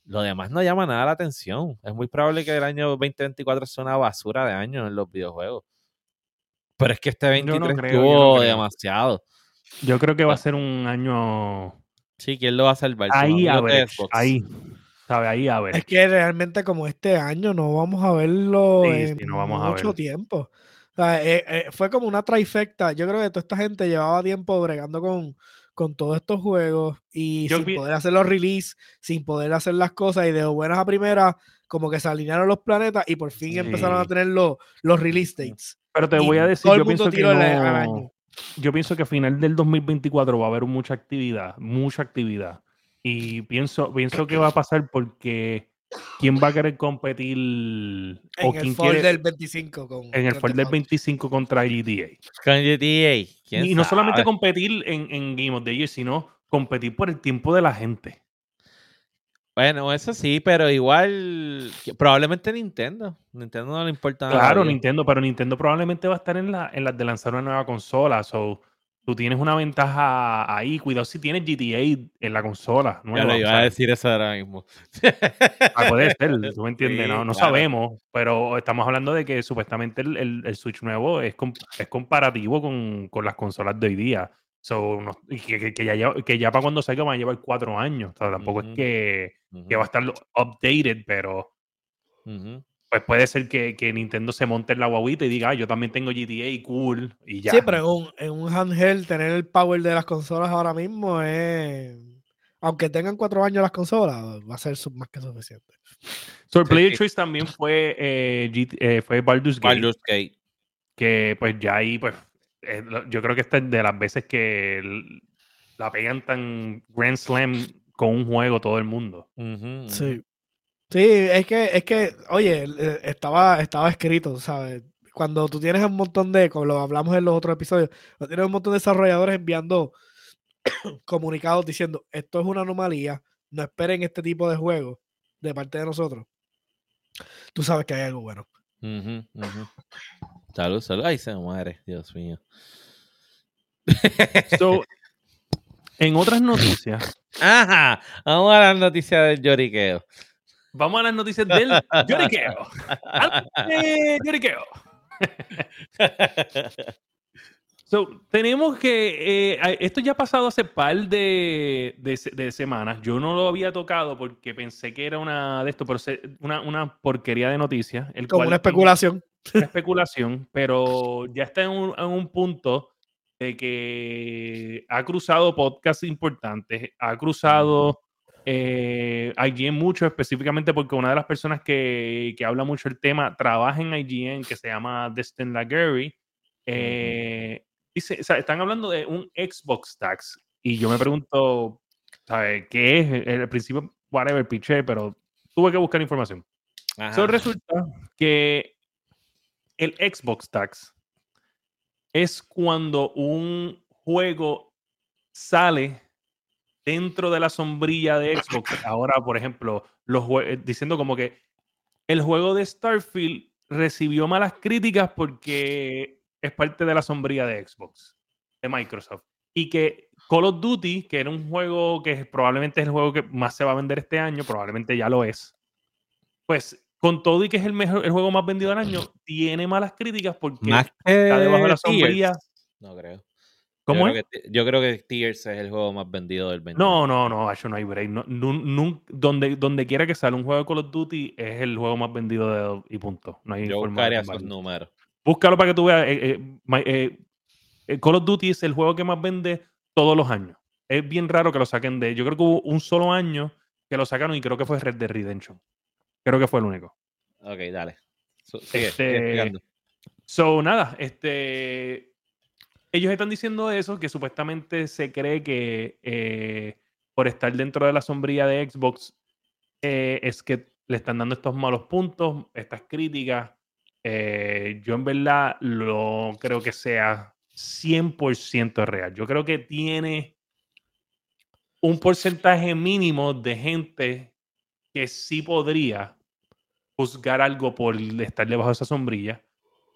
[SPEAKER 2] lo demás no llama nada la atención. Es muy probable que el año 2024 sea una basura de año en los videojuegos. Pero es que este
[SPEAKER 1] Yo no
[SPEAKER 2] 23
[SPEAKER 1] creo, yo no
[SPEAKER 2] demasiado.
[SPEAKER 1] Yo creo que va a ser un año.
[SPEAKER 2] Sí, ¿quién lo va a salvar?
[SPEAKER 1] Ahí a ver. Ahí. ¿Sabe? Ahí a ver.
[SPEAKER 3] Es que realmente como este año no vamos a verlo
[SPEAKER 1] Sí,
[SPEAKER 3] en
[SPEAKER 1] sí, no vamos a
[SPEAKER 3] mucho
[SPEAKER 1] verlo.
[SPEAKER 3] tiempo. O sea, eh, eh, fue como una trifecta. Yo creo que toda esta gente llevaba tiempo bregando con, con todos estos juegos y
[SPEAKER 1] Yo
[SPEAKER 3] sin
[SPEAKER 1] vi-
[SPEAKER 3] poder hacer los release, sin poder hacer las cosas y de buenas a primeras, como que se alinearon los planetas y por fin empezaron a tener los, los release dates.
[SPEAKER 1] Pero te
[SPEAKER 3] y
[SPEAKER 1] voy a decir,
[SPEAKER 3] todo el
[SPEAKER 1] yo
[SPEAKER 3] mundo
[SPEAKER 1] pienso que no- yo pienso que a final del 2024 va a haber mucha actividad, mucha actividad. Y pienso, pienso que va a pasar porque ¿quién va a querer competir o
[SPEAKER 3] En el
[SPEAKER 1] quién
[SPEAKER 3] fall
[SPEAKER 1] quiere
[SPEAKER 3] del 25 con
[SPEAKER 1] en el fall del
[SPEAKER 3] Theft Auto.
[SPEAKER 1] 25 contra GTA?
[SPEAKER 2] Con GTA. ¿Quién
[SPEAKER 1] Y no solamente competir en, en Game of the Year, sino competir por el tiempo de la gente.
[SPEAKER 2] Bueno, eso sí, pero igual probablemente Nintendo. Nintendo no le importa nada.
[SPEAKER 1] Claro. Nintendo, pero Nintendo probablemente va a estar en, la, en las de lanzar una nueva consola. So, tú tienes una ventaja ahí. Cuidado si tienes GTA en la consola.
[SPEAKER 2] Ya
[SPEAKER 1] nueva, o
[SPEAKER 2] iba a decir eso ahora mismo.
[SPEAKER 1] Ah, puede ser, tú me *laughs* entiendes,
[SPEAKER 2] Sí,
[SPEAKER 1] no, no
[SPEAKER 2] claro.
[SPEAKER 1] sabemos, pero estamos hablando de que supuestamente el, el- el Switch nuevo es, es comparativo con, con las consolas de hoy día. So, no- que, que- que ya, lleva- que ya para cuando salga van a llevar cuatro años. O sea, tampoco es que, que va a estar updated, pero
[SPEAKER 2] ujú.
[SPEAKER 1] Pues puede ser que, que Nintendo se monte en la guaguita y diga, "Ah, yo también tengo GTA y cool, y ya.
[SPEAKER 3] Sí, pero en un, en un handheld tener el power de las consolas ahora mismo es... Aunque tengan cuatro años las consolas, va a ser más que suficiente.
[SPEAKER 1] So, el Player
[SPEAKER 2] sí.
[SPEAKER 1] Choice también fue, eh, GT eh, fue Baldur's Gate.
[SPEAKER 2] Baldur's Gate.
[SPEAKER 1] que pues ya ahí pues eh, yo creo que esta es de las veces que la pegan tan Grand Slam con un juego todo el mundo.
[SPEAKER 3] Sí. Sí, es que, es que, oye, estaba, estaba escrito, ¿sabes? Cuando tú tienes un montón de, como lo hablamos en los otros episodios, cuando tienes un montón de desarrolladores enviando *coughs* comunicados diciendo, esto es una anomalía, no esperen este tipo de juegos de parte de nosotros. Tú sabes que hay algo bueno.
[SPEAKER 2] Ujú, ujú. Salud, salud. Ay, se muere, Dios mío.
[SPEAKER 1] So, en otras noticias, *laughs*
[SPEAKER 2] Ajá, vamos a las noticias del lloriqueo.
[SPEAKER 1] Vamos a las noticias del *laughs* lloriqueo. ¡Adelante, lloriqueo! So, tenemos que, eh, esto ya ha pasado hace par de, de se- de semanas. Yo no lo había tocado porque pensé que era una de esto, pero se- una, una porquería de noticias. El
[SPEAKER 3] Como
[SPEAKER 1] cual-
[SPEAKER 3] una especulación.
[SPEAKER 1] una especulación, pero ya está en un, en un punto de que ha cruzado podcasts importantes, ha cruzado eh, IGN mucho, específicamente porque una de las personas que, que habla mucho el tema trabaja en IGN, que se llama Destin Laguerre. Eh, dice, o sea, están hablando de un Xbox Tax, y yo me pregunto, ¿sabe qué es? Al principio, whatever, piché, pero tuve que buscar información. So, resulta que el Xbox Tax es cuando un juego sale dentro de la sombrilla de Xbox. Ahora, por ejemplo, los eh, diciendo como que el juego de Starfield recibió malas críticas porque es parte de la sombrilla de Xbox, de Microsoft. Y que Call of Duty, que era un juego que probablemente es el juego que más se va a vender este año, probablemente ya lo es, pues con todo y que es el, mejor, el juego más vendido del año, tiene malas críticas porque
[SPEAKER 2] Más
[SPEAKER 1] está debajo de la sombrilla.
[SPEAKER 2] No creo.
[SPEAKER 1] ¿Cómo
[SPEAKER 2] yo
[SPEAKER 1] es?
[SPEAKER 2] Creo que, yo creo que Tears es el juego más vendido del 20.
[SPEAKER 1] No, no, no, no hay break. No, donde, donde quiera que salga un juego de Call of Duty es el juego más vendido de, y punto. No hay
[SPEAKER 2] yo buscaría esos números.
[SPEAKER 1] Búscalo para que tú veas. Eh, eh, eh, Call of Duty es el juego que más vende todos los años. Es bien raro que lo saquen de. Yo creo que hubo un solo año que lo sacaron y creo que fue Red Dead Redemption. Creo que fue el único.
[SPEAKER 2] Ok, dale.
[SPEAKER 1] sigue, este, so, nada, este. Ellos están diciendo eso, que supuestamente se cree que eh, por estar dentro de la sombrilla de Xbox eh, es que le están dando estos malos puntos, estas críticas. Eh, yo en verdad lo creo que sea 100% real. Yo creo que tiene un porcentaje mínimo de gente que sí podría juzgar algo por estar debajo de esa sombrilla.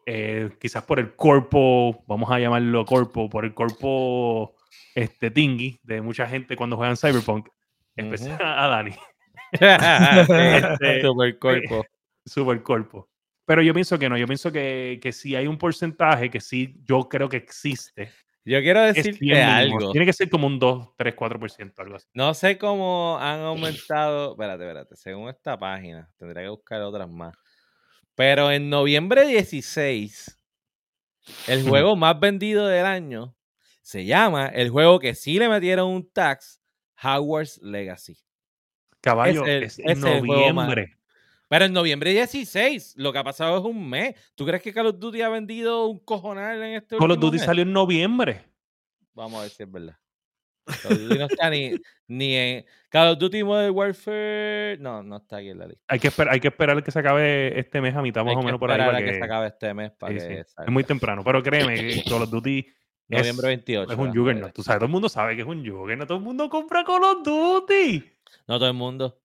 [SPEAKER 1] Eh, quizás por el cuerpo, vamos a llamarlo cuerpo, por el cuerpo este, tingui de mucha gente cuando juegan Cyberpunk, especialmente a Dani. *laughs*
[SPEAKER 2] este, super cuerpo. *laughs*
[SPEAKER 1] Super cuerpo. Pero yo pienso que no, yo pienso que, que si hay un porcentaje que sí, yo creo que existe.
[SPEAKER 2] Yo quiero decirte algo.
[SPEAKER 1] Tiene que ser como un 2, 3, 4%, algo así.
[SPEAKER 2] No sé cómo han aumentado. espérate, espérate. Según esta página, tendría que buscar otras más. Pero en noviembre 16, el juego más vendido del año se llama el juego que sí le metieron un tax, Hogwarts Legacy.
[SPEAKER 1] Caballo, es, en noviembre.
[SPEAKER 2] Pero en noviembre 16, lo que ha pasado es un mes. ¿Tú crees que Call of Duty ha vendido un cojonal en este
[SPEAKER 1] Call of Duty salió en noviembre.
[SPEAKER 2] Vamos a ver si es verdad. Call of Duty no está ni, ni en. Call of Duty Modern Warfare. No, no está aquí en la lista.
[SPEAKER 1] Hay que, esperar, hay que esperar que se acabe este mes a mitad más o menos por ahí.
[SPEAKER 2] Para que, que se acabe este mes. Para que
[SPEAKER 1] Es muy temprano, pero créeme que Call of Duty.
[SPEAKER 2] Noviembre 28.
[SPEAKER 1] Es un Juggernaut. Tú sabes, todo el mundo sabe que es un Juggernaut. Todo el mundo compra Call of Duty.
[SPEAKER 2] No todo el mundo.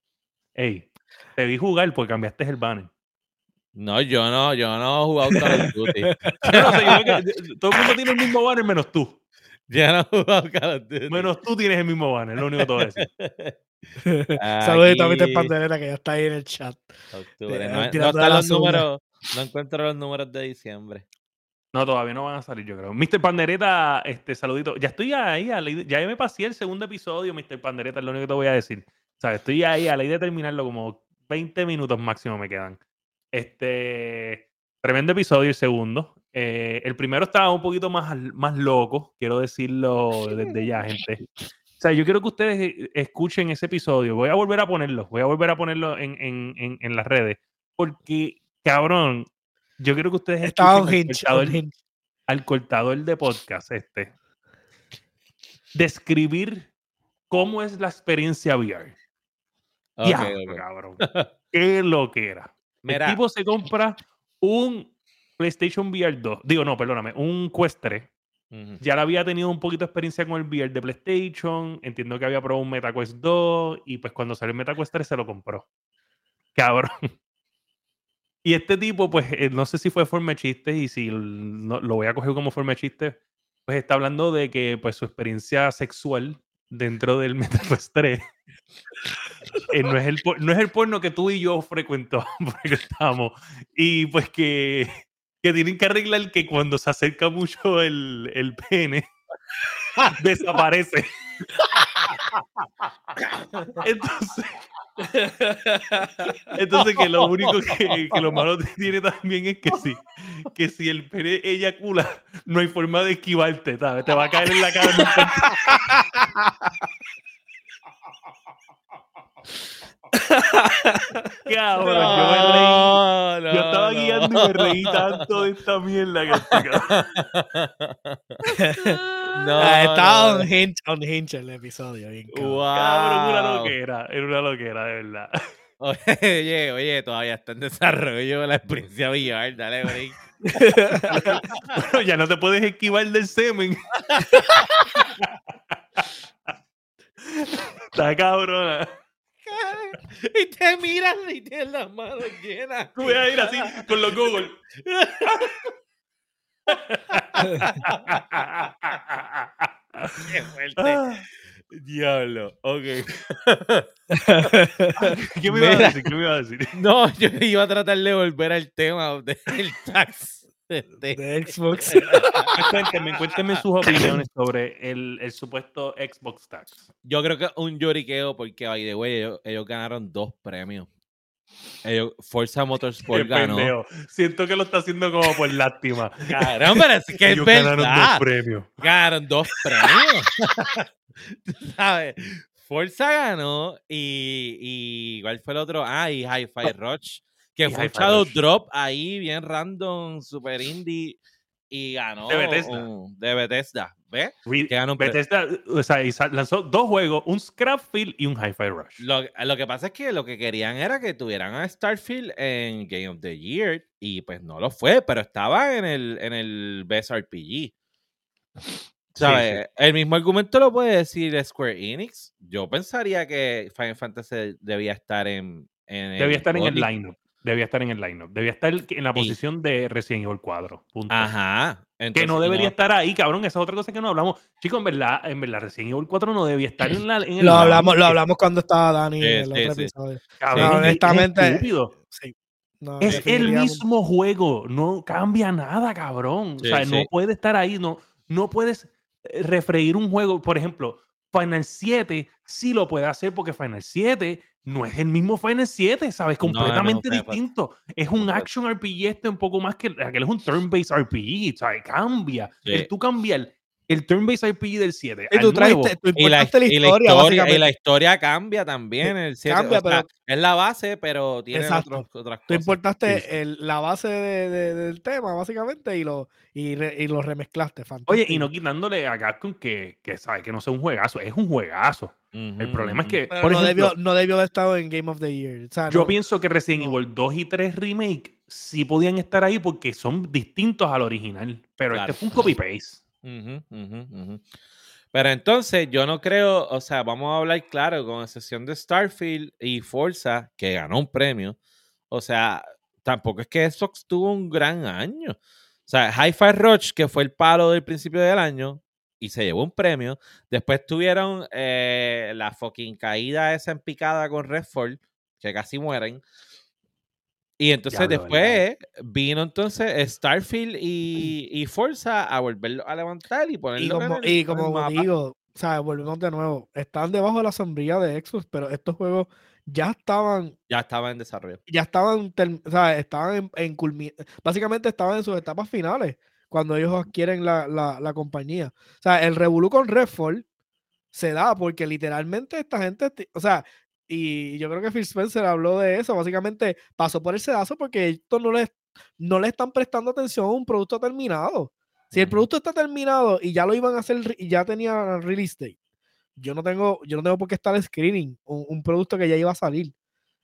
[SPEAKER 1] Ey, te vi jugar porque cambiaste el banner.
[SPEAKER 2] No, yo no, yo no he jugado Call of Duty. *laughs*
[SPEAKER 1] todo el mundo tiene el mismo banner menos tú.
[SPEAKER 2] Ya no jugado Call of Duty.
[SPEAKER 1] Menos tú tienes el mismo banner, lo único que te voy a decir. *laughs*
[SPEAKER 3] Saludos a Mr. Panderera que ya está ahí en el chat.
[SPEAKER 2] Octubre. No, no, están los números, no encuentro los números de diciembre.
[SPEAKER 1] No, todavía no van a salir, yo creo. Mr. Pandereta, este saludito. Ya estoy ahí, ya me pasé el segundo episodio, Mr. Pandereta, es lo único que te voy a decir. O sea, estoy ahí a la idea de terminarlo como 20 minutos máximo me quedan. Este, tremendo episodio el segundo. Eh, el primero estaba un poquito más, más loco, quiero decirlo desde ya, gente. O sea, yo quiero que ustedes escuchen ese episodio. Voy a volver a ponerlo, voy a volver a ponerlo en, en, en, las redes. Porque, cabrón, yo quiero que ustedes
[SPEAKER 3] escuchen
[SPEAKER 1] al, cortador, de podcast este. Describir cómo es la experiencia VR. Ya, cabrón. Qué lo que era. El tipo se compra un PlayStation VR 2. Digo, no, perdóname, un Quest 3. Ya le había tenido un poquito de experiencia con el VR de PlayStation. Entiendo que había probado un MetaQuest 2. Y pues cuando salió el MetaQuest 3 se lo compró. Cabrón. *laughs* Y este tipo, pues, eh, no sé si fue forma de chiste y si lo voy a coger como forma de chiste, pues está hablando de que pues su experiencia sexual dentro del *laughs* MetaQuest 3 *laughs* eh, no, es el, no es el porno que tú y yo frecuentamos, Y pues que, que tienen que arreglar que cuando se acerca mucho el, el pene, *laughs* desaparece. Entonces, entonces que lo único que, lo malo tiene también es que si, que si el pene eyacula, no hay forma de esquivarte, ¿sabes? Te va a caer en la cara. Cabrón, yo me reí. yo estaba guiando y me reí tanto de esta mierda que *laughs*
[SPEAKER 3] no, ah, estaba un hinch, un hinch el episodio. Bien,
[SPEAKER 1] cabrón. Wow. cabrón, una loquera, era una loquera, de verdad. *laughs*
[SPEAKER 2] Oye, oye, todavía está en desarrollo la experiencia VR, dale, güey. *laughs*
[SPEAKER 1] bueno, ya no te puedes esquivar del semen. Está cabrona. *laughs*
[SPEAKER 3] y te miras y tienes las manos llenas.
[SPEAKER 1] Tú voy a ir así con los Google.
[SPEAKER 2] Qué fuerte. Ah. Diablo, ok. *laughs*
[SPEAKER 1] ¿Qué me iba a decir? ¿Qué me iba a decir?
[SPEAKER 2] No, yo iba a tratar de volver al tema del tax.
[SPEAKER 3] De, Xbox. *laughs*
[SPEAKER 1] cuéntenme, cuéntenme sus opiniones sobre el, el, supuesto Xbox Tax.
[SPEAKER 2] Yo creo que un lloriqueo porque, by the way, ellos, ganaron dos premios. Ellos, Forza Motorsport ganó.
[SPEAKER 1] Siento que lo está haciendo como por lástima.
[SPEAKER 2] Pero es que es verdad. Ganaron dos premios. Ganaron dos premios. *laughs* ¿Sabes? Forza ganó y, y ¿cuál fue el otro? Ah, y Hi-Fi Rush que fue echado drop ahí, bien random, super indie, y ganó.
[SPEAKER 1] De Bethesda.
[SPEAKER 2] de Bethesda. ¿Ves?
[SPEAKER 1] Que ganó Bethesda, o sea, lanzó dos juegos, un Scrapfield y un Hi-Fi Rush.
[SPEAKER 2] Lo, lo, que pasa es que lo que querían era que tuvieran a Starfield en Game of the Year, y pues no lo fue, pero estaba en el, en el Best RPG. ¿Sabes? El mismo argumento lo puede decir Square Enix. Yo pensaría que Final Fantasy debía estar en. en
[SPEAKER 1] debía estar en el lineup. Debía estar en el lineup. Debía estar en la posición de Resident Evil 4.
[SPEAKER 2] Ajá.
[SPEAKER 1] que no debería estar ahí, cabrón. Esa es otra cosa que no hablamos. Chicos, en verdad, en verdad, Resident Evil 4 no debía estar en, la, en
[SPEAKER 3] el. Lo hablamos, lo hablamos cuando estaba Dani en el otro episodio. Cabrón, honestamente.
[SPEAKER 1] sí. es el mismo juego. No cambia nada, cabrón. o sea, no puede estar ahí. No, no puedes eh, refreír un juego. Por ejemplo, Final 7 sí lo puede hacer porque Final 7 no es el mismo Final 7, ¿sabes? Completamente distinto. Es un action RPG este un poco más que aquel es un turn-based RPG, ¿sabes? Cambia. El tú cambiar el turn-based RPG del 7.
[SPEAKER 2] Y, tú traiste, y, la, historia, y, la, historia, cambia también. El 7, cambia, pero, es la base, pero tiene otras cosas.
[SPEAKER 3] Tú importaste la base del tema, básicamente, y lo, y, lo remezclaste.
[SPEAKER 1] Oye, y no quitándole a Capcom que, que sabe que no sea un juegazo, es un juegazo. el problema es que.
[SPEAKER 3] Por no, debió, no debió haber estado en Game of the Year.
[SPEAKER 1] yo pienso que Resident Evil 2 y 3 Remake sí podían estar ahí porque son distintos al original. Pero este fue un copy-paste.
[SPEAKER 2] Pero entonces yo no creo, o sea, vamos a hablar claro, con excepción de Starfield y Forza, que ganó un premio. O sea, tampoco es que Xbox tuvo un gran año. O sea, Hi-Fi Rush, que fue el palo del principio del año, y se llevó un premio. Después tuvieron eh, la fucking caída esa en picada con Redfall, que casi mueren. Y entonces después vino entonces Starfield y, y, Forza a volverlo a levantar y ponerlo
[SPEAKER 3] Y como, y como digo, o sea, volvemos de nuevo, están debajo de la sombrilla de Xbox, pero estos juegos ya estaban...
[SPEAKER 2] Ya estaban en desarrollo.
[SPEAKER 3] Ya estaban, o sea, estaban en, en básicamente estaban en sus etapas finales cuando ellos adquieren la, la, la compañía. O sea, el revolú con Redfall se da porque literalmente esta gente, o sea, y yo creo que Phil Spencer habló de eso. Básicamente pasó por el sedazo porque esto no le, no le están prestando atención a un producto terminado. Si el producto está terminado y ya lo iban a hacer y ya tenía release date, yo no tengo, yo no tengo por qué estar screening un, producto que ya iba a salir.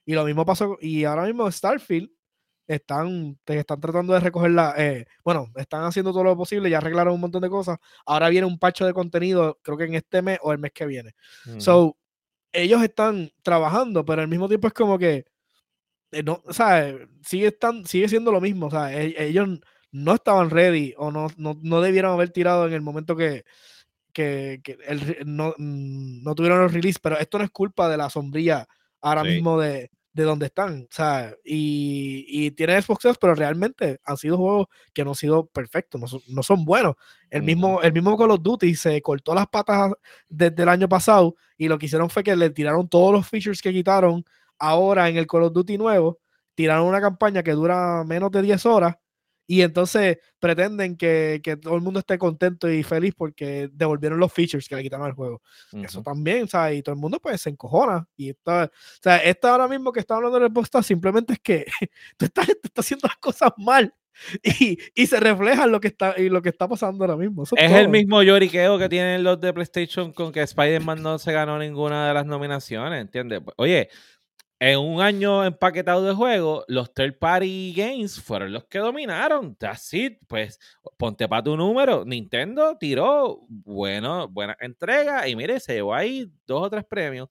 [SPEAKER 3] Y lo mismo pasó, y ahora mismo Starfield están, están tratando de recoger la, eh, bueno, están haciendo todo lo posible, ya arreglaron un montón de cosas. Ahora viene un pacho de contenido, creo que en este mes o el mes que viene. So, ellos están trabajando, pero al mismo tiempo es como que, eh, no, o sea, sigue, están, sigue siendo lo mismo, o sea, e, ellos no estaban ready o no, no, no debieron haber tirado en el momento que, que, que el, no, mm, no, tuvieron los release, pero esto no es culpa de la sombrilla ahora mismo de, de donde están, o sea, y, y tienen Xbox pero realmente han sido juegos que no han sido perfectos, no son, no son buenos. El, mismo, el mismo Call of Duty se cortó las patas desde el año pasado y lo que hicieron fue que le tiraron todos los features que quitaron ahora en el Call of Duty nuevo, tiraron una campaña que dura menos de 10 horas y entonces pretenden que, todo el mundo esté contento y feliz porque devolvieron los features que le quitaron al juego. Eso también, ¿sabes? Y todo el mundo pues se encojona. Y esta, o sea, esta ahora mismo que está hablando del post simplemente es que *laughs* tú estás, haciendo las cosas mal. *laughs* Y, y, se refleja en lo que está y lo que está pasando ahora mismo.
[SPEAKER 2] es, el mismo lloriqueo que tienen los de PlayStation con que Spider-Man no se ganó ninguna de las nominaciones, ¿entiendes? Oye, en un año empaquetado de juego, los third party games fueron los que dominaron. That's it. Pues ponte para tu número. Nintendo tiró bueno, buena entrega y mire, se llevó ahí dos o tres premios.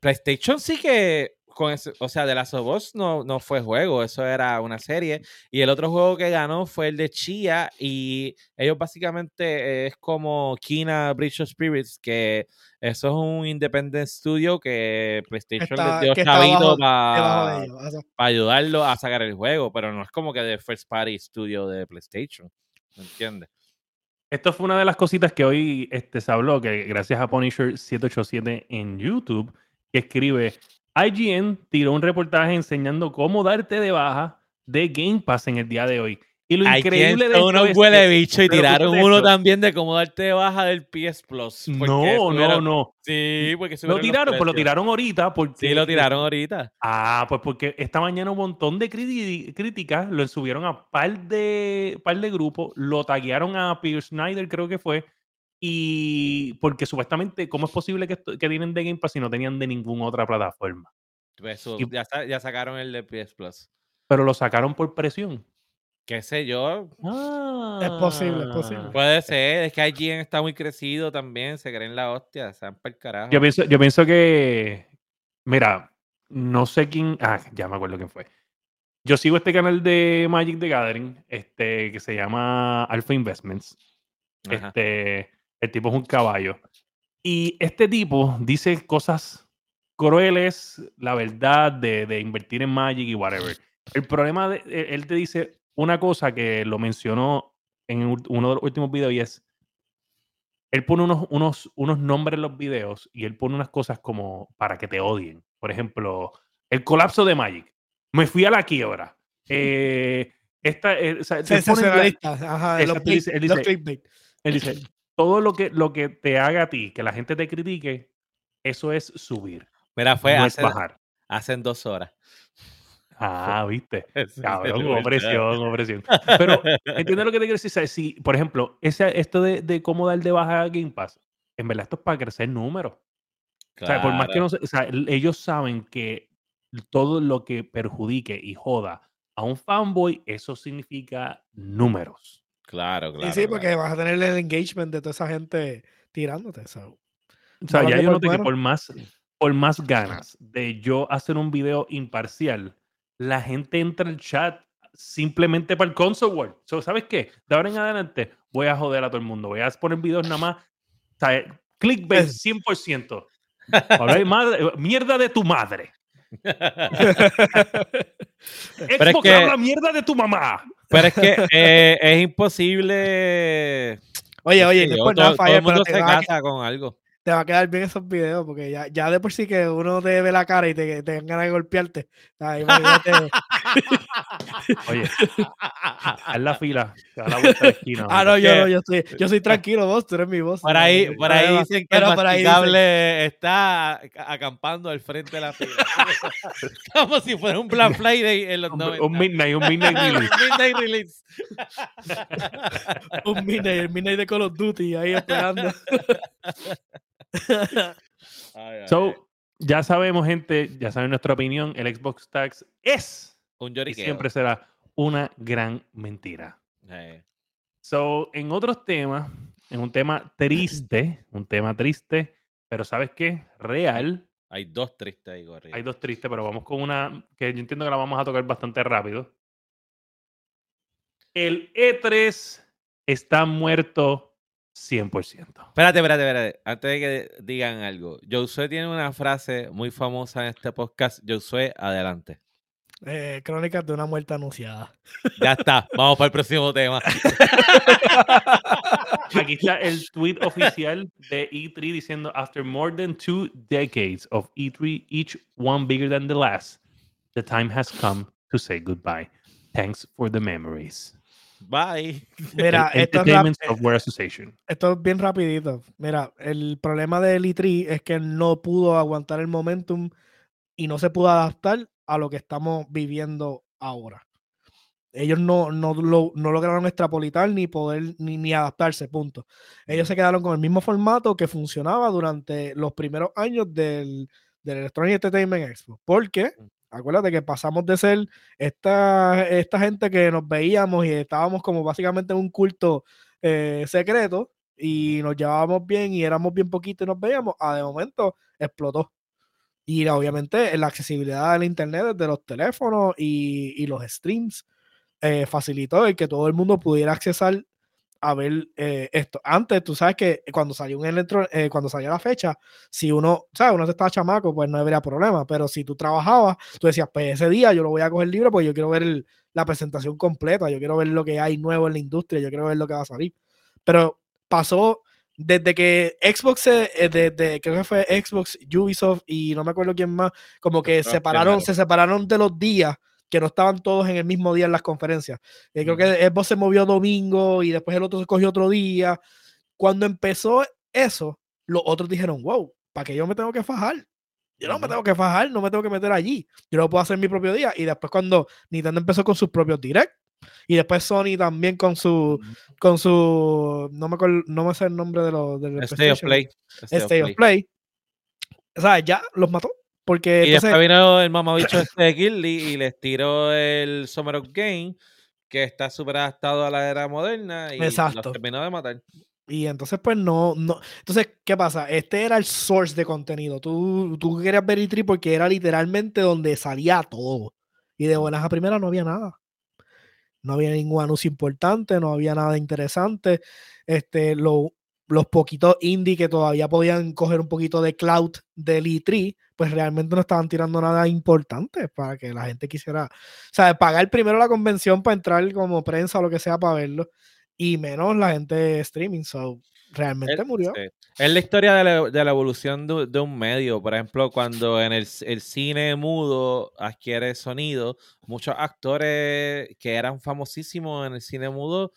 [SPEAKER 2] PlayStation sí que con ese, o sea, de Last of Us no, no fue juego, eso era una serie. Y el otro juego que ganó fue el de Chia. Y ellos básicamente es como Kina Bridge of Spirits, que eso es un independent studio que PlayStation les dio chavito para ayudarlo a sacar el juego, pero no es como que de first party studio de PlayStation. ¿Me entiendes?
[SPEAKER 1] Esto fue una de las cositas que hoy este, se habló, que gracias a Punisher787 en YouTube, que escribe, IGN tiró un reportaje enseñando cómo darte de baja de Game Pass en el día de hoy. Y lo increíble de
[SPEAKER 2] uno huele bicho y tiraron uno también de cómo darte de baja del PS Plus.
[SPEAKER 1] No, no, no.
[SPEAKER 2] Sí, porque
[SPEAKER 1] lo tiraron, pues lo tiraron ahorita porque
[SPEAKER 2] Sí, lo tiraron ahorita.
[SPEAKER 1] Ah, pues porque esta mañana un montón de críticas lo subieron a par de par de grupos, lo taguearon a Pierce Snyder, creo que fue, y porque supuestamente, ¿cómo es posible que, que tienen de Game Pass si no tenían de ninguna otra plataforma?
[SPEAKER 2] Pues ya, ya, sacaron el de PS Plus.
[SPEAKER 1] Pero lo sacaron por presión.
[SPEAKER 2] ¿Qué sé yo?
[SPEAKER 3] es posible, es posible.
[SPEAKER 2] Puede ser, es que IGN está muy crecido también, se creen la hostia, se han el carajo.
[SPEAKER 1] Yo pienso, yo pienso que, mira, no sé quién, ah, ya me acuerdo quién fue. Yo sigo este canal de Magic the Gathering, este, que se llama Alpha Investments. Este, el tipo es un caballo. Y este tipo dice cosas crueles, la verdad, de, invertir en Magic y whatever. El problema, de, e, él te dice una cosa que lo mencionó en uno de los últimos videos y es, él pone unos, unos, unos nombres en los videos y él pone unas cosas como para que te odien. Por ejemplo, el colapso de Magic. Me fui a la quiebra. Eh, esta, eh,
[SPEAKER 3] Ajá, él,
[SPEAKER 1] dice, él dice, todo lo que, lo que te haga a ti, que la gente te critique, eso es subir.
[SPEAKER 2] Mira, fue hace, bajar. Hace dos horas.
[SPEAKER 1] Ah, viste. *laughs* Cabrón, opresión, opresión. Pero entiendo lo que te quiero decir. Si, por ejemplo, ese, esto de, de, cómo dar de baja a Game Pass, en verdad esto es para crecer números. O sea, por más que no o sea, ellos saben que todo lo que perjudique y joda a un fanboy, eso significa números.
[SPEAKER 2] Claro, claro.
[SPEAKER 3] Sí, sí, porque vas a tener el engagement de toda esa gente tirándote.
[SPEAKER 1] eso. O sea, ya yo noté que por más, por más ganas de yo hacer un video imparcial, la gente entra al chat simplemente para el console world. ¿Sabes qué? De ahora en adelante voy a joder a todo el mundo. Voy a poner videos nada más. O sea, clickbait 100%. madre, mierda de tu madre. Xbox *laughs* *laughs* *laughs* es habla mierda de tu mamá.
[SPEAKER 2] Pero es que eh, es imposible.
[SPEAKER 3] Oye, oye, después
[SPEAKER 2] todo, todo el mundo se casa con algo
[SPEAKER 3] te va a quedar bien esos videos, porque ya, ya de por sí que uno te ve la cara y te, te dan ganas de golpearte. *laughs* *laughs*
[SPEAKER 1] Oye, haz la fila, da la vuelta de esquina.
[SPEAKER 3] Ah, no, yo, yo, estoy, yo soy tranquilo, vos, tú eres mi voz.
[SPEAKER 2] Por ahí, por ahí dicen que el masticable está acampando al frente de la fila. *laughs* Como si fuera un Black Friday en los 90.
[SPEAKER 1] Un midnight, un midnight *laughs* release.
[SPEAKER 2] un midnight release.
[SPEAKER 3] un midnight, el midnight de Call of Duty ahí esperando.
[SPEAKER 1] so, ya sabemos, gente, ya saben nuestra opinión. El Xbox Tax es
[SPEAKER 2] un
[SPEAKER 1] y siempre será una gran mentira. So, en otros temas, en un tema triste, *clears throat* un tema triste, pero ¿sabes qué? Real.
[SPEAKER 2] Hay dos tristes ahí,
[SPEAKER 1] Hay dos tristes, pero vamos con una que yo entiendo que la vamos a tocar bastante rápido. El E3 está muerto 100%.
[SPEAKER 2] Espérate, espérate, espérate. Antes de que digan algo. Josué tiene una frase muy famosa en este podcast. Josué, adelante.
[SPEAKER 3] Eh, crónicas de una muerte anunciada.
[SPEAKER 2] Ya está. Vamos para el próximo tema. *laughs*
[SPEAKER 1] Aquí está el tweet oficial de E3 diciendo: After more than two decades of E3, each one bigger than the last, the time has come to say goodbye. Thanks for the memories.
[SPEAKER 2] Bye.
[SPEAKER 3] Mira, esto
[SPEAKER 1] es, Software Association.
[SPEAKER 3] esto es bien rapidito. Mira, el problema de E3 es que no pudo aguantar el momentum y no se pudo adaptar a lo que estamos viviendo ahora. Ellos no, no, no lograron extrapolitar ni poder ni, ni, adaptarse, punto. Ellos se quedaron con el mismo formato que funcionaba durante los primeros años del, del Electronic Entertainment Expo. Porque Acuérdate que pasamos de ser esta, esta gente que nos veíamos y estábamos como básicamente en un culto eh, secreto y nos llevábamos bien y éramos bien poquitos y nos veíamos, a de momento explotó. Y obviamente la accesibilidad del internet desde los teléfonos y, los streams eh, facilitó el que todo el mundo pudiera accesar a ver eh, esto. Antes, tú sabes que cuando salió un electro, eh, cuando salía la fecha, si uno, ¿sabes? Uno estaba chamaco, pues no habría problema. Pero si tú trabajabas, tú decías, pues ese día yo lo voy a coger libre porque yo quiero ver la presentación completa, yo quiero ver lo que hay nuevo en la industria, yo quiero ver lo que va a salir. Pero pasó desde que Xbox, eh, desde, creo que fue Xbox, Ubisoft y no me acuerdo quién más, como que separaron, se separaron de los días que no estaban todos en el mismo día en las conferencias. Eh, creo que Xbox se movió domingo y después el otro se cogió otro día. Cuando empezó eso, los otros dijeron, wow, ¿para qué yo me tengo que fajar? Yo no me tengo que fajar, no me tengo que meter allí. Yo lo puedo hacer mi propio día. Y después cuando Nintendo empezó con sus propios direct, y después Sony también con su, con su, no me, acuerdo, no me sé el nombre de los...
[SPEAKER 2] De State of Play.
[SPEAKER 3] State, of Play. O sea, ya los mató. Porque
[SPEAKER 2] y después vino el mamabicho este de Gilly y les tiró el Summer of Game, que está súper adaptado a la era moderna y
[SPEAKER 3] Exacto.
[SPEAKER 2] los terminó de matar.
[SPEAKER 3] Y entonces, pues no, no. Entonces, ¿qué pasa? Este era el source de contenido. Tú, tú querías ver E3 porque era literalmente donde salía todo. Y de buenas a primeras no había nada. No había ningún anuncio importante, no había nada interesante. Este, lo, los poquitos indie que todavía podían coger un poquito de cloud del E3, pues realmente no estaban tirando nada importante para que la gente quisiera, o sea, pagar primero la convención para entrar como prensa o lo que sea para verlo, y menos la gente streaming, so realmente murió.
[SPEAKER 2] Es la historia de la, evolución de, un medio. Por ejemplo, cuando en el, cine mudo adquiere sonido, muchos actores que eran famosísimos en el cine mudo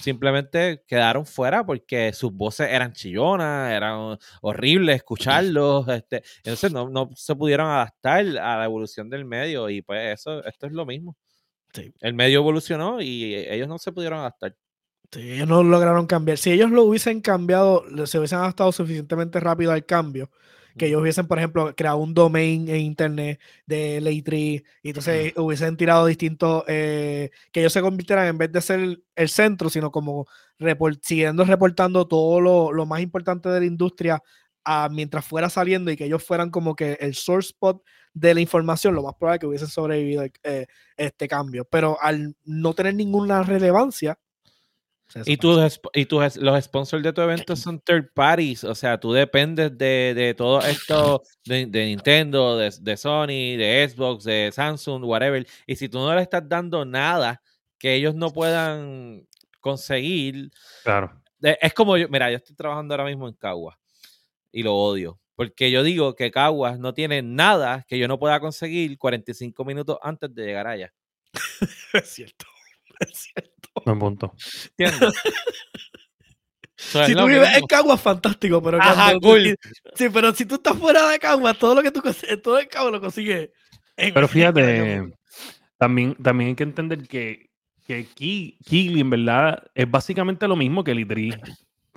[SPEAKER 2] simplemente quedaron fuera porque sus voces eran chillonas, eran horribles escucharlos. Este, entonces no, no se pudieron adaptar a la evolución del medio y pues eso, esto es lo mismo. El medio evolucionó y ellos no se pudieron adaptar.
[SPEAKER 3] Sí, ellos no lograron cambiar. Si ellos lo hubiesen cambiado, se hubiesen adaptado suficientemente rápido al cambio, que ellos hubiesen, por ejemplo, creado un domain en internet de Lay y entonces hubiesen tirado distintos, eh, que ellos se convirtieran en vez de ser el, centro, sino como siguiendo reportando todo lo, más importante de la industria mientras fuera saliendo y que ellos fueran como que el source spot de la información, lo más probable es que hubiesen sobrevivido eh, este cambio. Pero al no tener ninguna relevancia,
[SPEAKER 2] y, tus, y tus, los sponsors de tu evento son third parties, o sea, tú dependes de, de todo esto de, Nintendo, de, de, Sony, de Xbox, de Samsung, whatever. Y si tú no le estás dando nada que ellos no puedan conseguir,
[SPEAKER 1] claro.
[SPEAKER 2] Es como yo, mira, yo estoy trabajando ahora mismo en Caguas y lo odio. Porque yo digo que Caguas no tiene nada que yo no pueda conseguir 45 minutos antes de llegar allá. *laughs*
[SPEAKER 3] es cierto, es *laughs* cierto.
[SPEAKER 1] Buen punto. *laughs*
[SPEAKER 3] si tú vives en Caguas, fantástico, pero sí, pero si tú estás fuera de Caguas, todo lo que tú todo el Caguas lo consigues.
[SPEAKER 1] pero fíjate, también, también hay que entender que, que Kigli en verdad es básicamente lo mismo que Litri.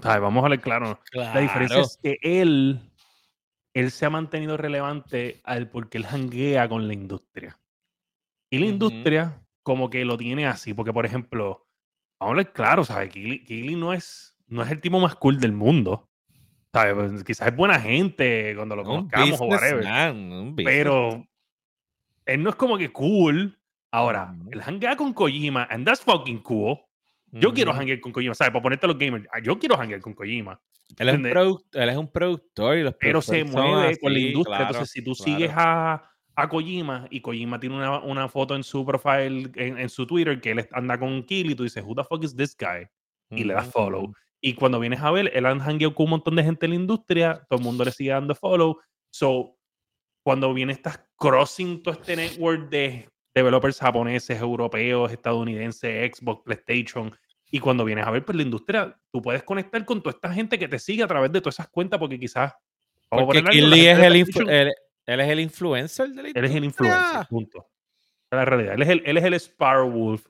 [SPEAKER 1] Vamos a ver claro. La diferencia es que él, él se ha mantenido relevante al porque él hanguea con la industria. Y la industria como que lo tiene así, porque por ejemplo, vamos a ver claro, ¿sabes? Kili, no, es, no es el tipo más cool del mundo. ¿Sabes? Pues, quizás es buena gente cuando lo conozcamos o whatever. pero él no es como que cool. Ahora, él hanguea con Kojima, and that's fucking cool. Yo quiero hanguear con Kojima, ¿sabes? Para ponerte a los gamers, ah, yo quiero hanguear con Kojima.
[SPEAKER 2] Él es, un él es un productor y los
[SPEAKER 1] Pero se mueve con la industria. Entonces, si tú sigues a, a Kojima y Kojima tiene una, una foto en su profile, en, en, su Twitter, que él anda con Kill y tú dices, who the fuck is this guy? Y le das follow. Y cuando vienes a ver, él hangueado con un montón de gente en la industria, todo el mundo le sigue dando follow. So, cuando viene estás crossing todo este network de developers japoneses, europeos, estadounidenses, Xbox, PlayStation, y cuando vienes a ver, pues la industria, tú puedes conectar con toda esta gente que te sigue a través de todas esas cuentas, porque quizás...
[SPEAKER 2] Porque es el, el, él es el influencer de la
[SPEAKER 1] Él es el influencer, punto. Es la realidad. Él es el, él es el Sparrowwolf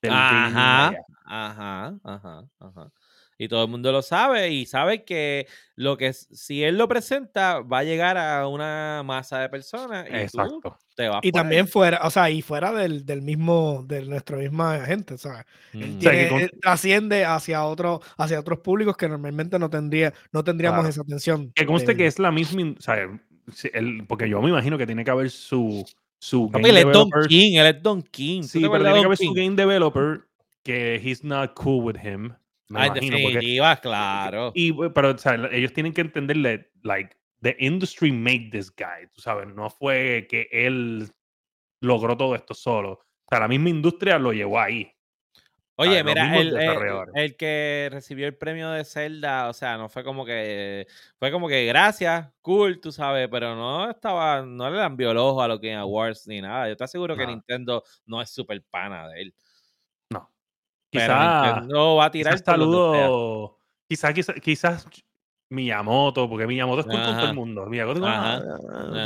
[SPEAKER 2] del ajá, ajá, ajá, ajá. Y todo el mundo lo sabe y sabe que lo que si él lo presenta va a llegar a una masa de personas y Exacto. te vas
[SPEAKER 3] Y también fuera, o sea, y fuera del, del mismo, de nuestra misma gente, ¿sabes? Él, mm. asciende hacia otro, hacia otros públicos que normalmente no tendría, no tendríamos esa atención.
[SPEAKER 1] Que conste que es la misma, o sea, porque yo me imagino que tiene que haber su, su
[SPEAKER 2] game él Don King, él es Don King.
[SPEAKER 1] Sí, pero tiene que haber su game developer que he's not cool with him.
[SPEAKER 2] Me Ay, imagino, definitiva, claro.
[SPEAKER 1] Y, pero, o sea, ellos tienen que entenderle, like, the industry made this guy, tú sabes, no fue que él logró todo esto solo. O sea, la misma industria lo llevó ahí.
[SPEAKER 2] Oye, mira, el, el, que recibió el premio de Zelda, o sea, no fue como que, fue como que gracias, cool, tú sabes, pero no estaba, no le envió el ojo a lo que en Awards ni nada. Yo te aseguro que Nintendo no es súper pana de él.
[SPEAKER 1] No. Quizás
[SPEAKER 2] no va a tirar
[SPEAKER 1] saludo. Quizás, quizás, quizás Miyamoto, porque Miyamoto es con todo el mundo. Miyamoto, ah,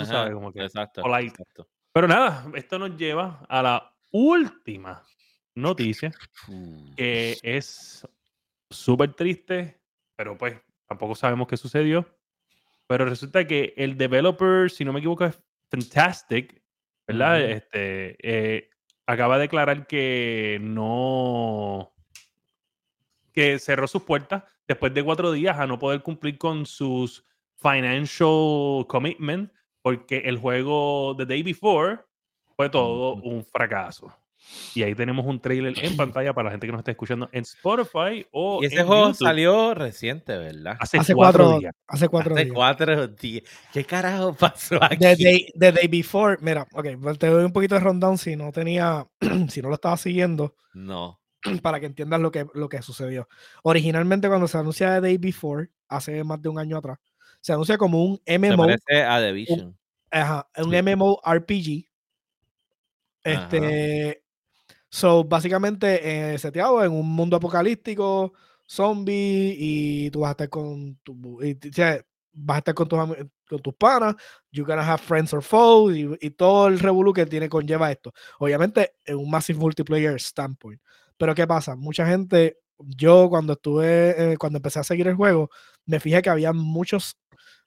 [SPEAKER 1] tú sabes, como que. Exacto, exacto. Pero nada, esto nos lleva a la última noticia que es súper triste, pero pues tampoco sabemos qué sucedió. Pero resulta que el developer, si no me equivoco, es Fantastic, ¿verdad? Este eh, acaba de declarar que no. que cerró sus puertas después de cuatro días a no poder cumplir con sus financial commitment porque el juego The Day Before fue todo un fracaso. Y ahí tenemos un trailer en *laughs* pantalla para la gente que nos está escuchando en Spotify o.
[SPEAKER 2] Y ese juego salió reciente, ¿verdad?
[SPEAKER 3] Hace, cuatro, días. Hace cuatro
[SPEAKER 2] hace Cuatro días. ¿Qué carajo pasó aquí?
[SPEAKER 3] The day, Before, mira, ok, pues te doy un poquito de rundown si no tenía, *clears throat* si no lo estaba siguiendo.
[SPEAKER 2] No. *clears throat*
[SPEAKER 3] Para que entiendas lo que, lo que sucedió. Originalmente, cuando se anuncia The Day Before, hace más de un año atrás, se anuncia como un MMO. Se
[SPEAKER 2] parece a Division.
[SPEAKER 3] Un, ajá, un MMO RPG. Este, So, básicamente, eh, seteado en un mundo apocalíptico, zombie, y tú vas a estar con tu, vas a estar con tus, con tus panas, you gonna have friends or foes, y, todo el revolú que tiene conlleva esto. Obviamente, en un massive multiplayer standpoint. Pero, ¿qué pasa? Mucha gente, yo cuando estuve, eh, cuando empecé a seguir el juego, me fijé que había muchos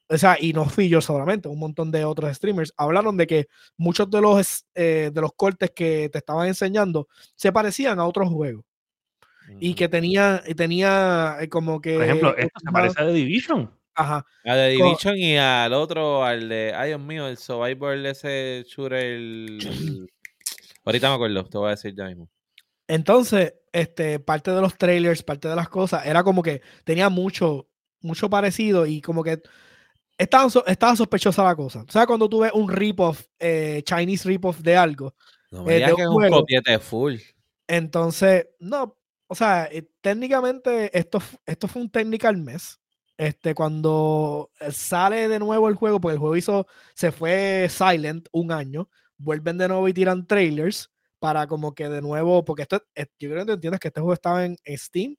[SPEAKER 3] o sea, y no fui yo solamente, un montón de otros streamers hablaron de que muchos de los, eh, de los cortes que te estaban enseñando se parecían a otros juegos. Y que tenía, tenía eh, como que.
[SPEAKER 1] Por ejemplo, esto se parece a The Division.
[SPEAKER 3] Ajá.
[SPEAKER 2] A The Division y al otro, al de. Ay, Dios mío, el Survivor, ese shooter. El... *clears throat* Ahorita me acuerdo, te voy a decir ya mismo.
[SPEAKER 3] Entonces, este, parte de los trailers, parte de las cosas, era como que tenía mucho, mucho parecido y como que estaba, estaba sospechosa la cosa. O sea, cuando tú ves un rip-off, eh, Chinese rip-off de algo.
[SPEAKER 2] No me eh, que es un copiete full.
[SPEAKER 3] Entonces, no, o sea, eh, técnicamente esto, esto fue un technical mes. Este, cuando sale de nuevo el juego, porque el juego hizo, se fue silent un año, vuelven de nuevo y tiran trailers para como que de nuevo, porque esto, yo creo que entiendes que este juego estaba en Steam,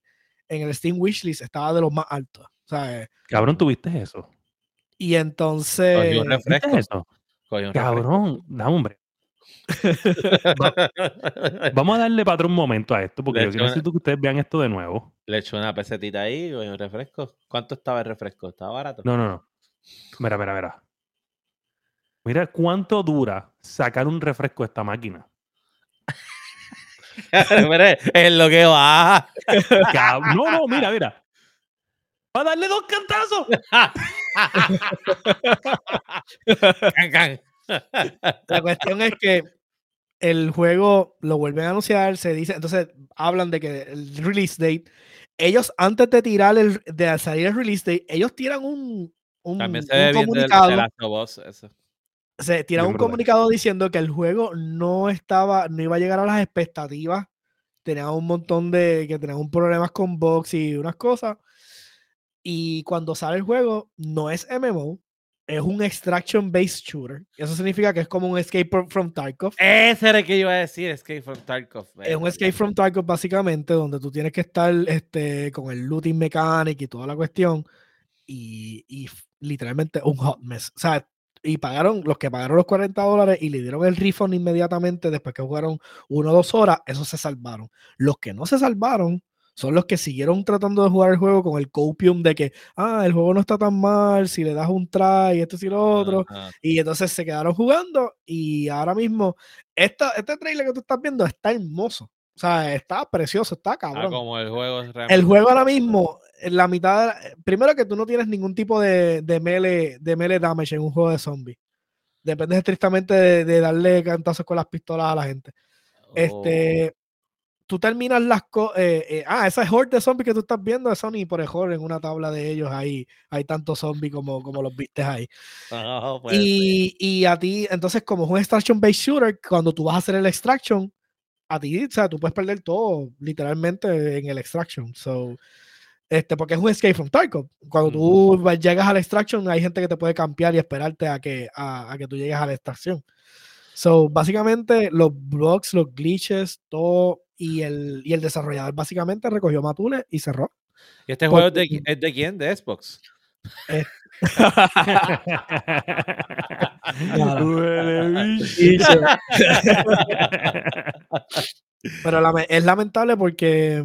[SPEAKER 3] en el Steam Wishlist estaba de los más altos. O sea,
[SPEAKER 1] Cabrón, ¿tuviste eso?
[SPEAKER 3] Y entonces.
[SPEAKER 1] refresco. Cabrón, da hombre. Vamos a darle para un momento a esto, porque yo necesito que ustedes vean esto de nuevo.
[SPEAKER 2] Le echo una pesetita ahí, un refresco. ¿Cuánto estaba el refresco? ¿Estaba barato?
[SPEAKER 1] No, no, no. Mira, mira, mira. Mira cuánto dura sacar un refresco de esta máquina. *laughs*
[SPEAKER 2] es lo que va.
[SPEAKER 1] No, no, mira, mira. Va a darle dos cantazos. *laughs*
[SPEAKER 3] La cuestión es que el juego lo vuelven a anunciar, se dice, entonces hablan de que el release date, ellos antes de tirar el, de salir el release date, ellos tiran un, un, comunicado. Se tiran un comunicado diciendo que el juego no estaba, no iba a llegar a las expectativas. Tenía un montón de, que tenían problemas con box y unas cosas. Y cuando sale el juego, no es MMO, es un extraction-based shooter. Eso significa que es como un Escape from Tarkov.
[SPEAKER 2] Ese era el que yo iba a decir, Escape from Tarkov.
[SPEAKER 3] Es un Escape from Tarkov básicamente, donde tú tienes que estar este, con el looting mechanic y toda la cuestión. Y, y literalmente un hot mess. O sea, y pagaron, los que pagaron los 40 dólares y le dieron el refund inmediatamente después que jugaron uno o dos horas, esos se salvaron. Los que no se salvaron son los que siguieron tratando de jugar el juego con el copium de que, ah, el juego no está tan mal, si le das un try, esto y lo otro. Y entonces se quedaron jugando y ahora mismo, esta, este trailer que tú estás viendo está hermoso. O sea, está precioso, está ah, cabrón.
[SPEAKER 2] como el juego
[SPEAKER 3] El juego ahora mismo, en la mitad. primero que tú no tienes ningún tipo de, de, melee, de melee damage en un juego de zombies. Depende estrictamente de, darle cantazos con las pistolas a la gente. Este. Oh. Tú terminas las cosas. Eh, eh, ah, esa horde de zombies que tú estás viendo es Sony por horde en una tabla de ellos. Ahí hay tantos zombies como, como los viste ahí. Ah, *laughs* y, y, a ti, entonces, como es un extraction based shooter, cuando tú vas a hacer el extraction, a ti, o sea, tú puedes perder todo literalmente en el extraction. So, este, porque es un escape from Tarkov. Cuando tú llegas al extraction, hay gente que te puede cambiar y esperarte a que, a, que tú llegues a la extracción. So, básicamente, los blogs, los glitches, todo, y el, y el desarrollador básicamente recogió Matule y cerró.
[SPEAKER 2] ¿Y este juego es de, es de quién? ¿De Xbox? Eh, *laughs*
[SPEAKER 3] Pero es lamentable porque,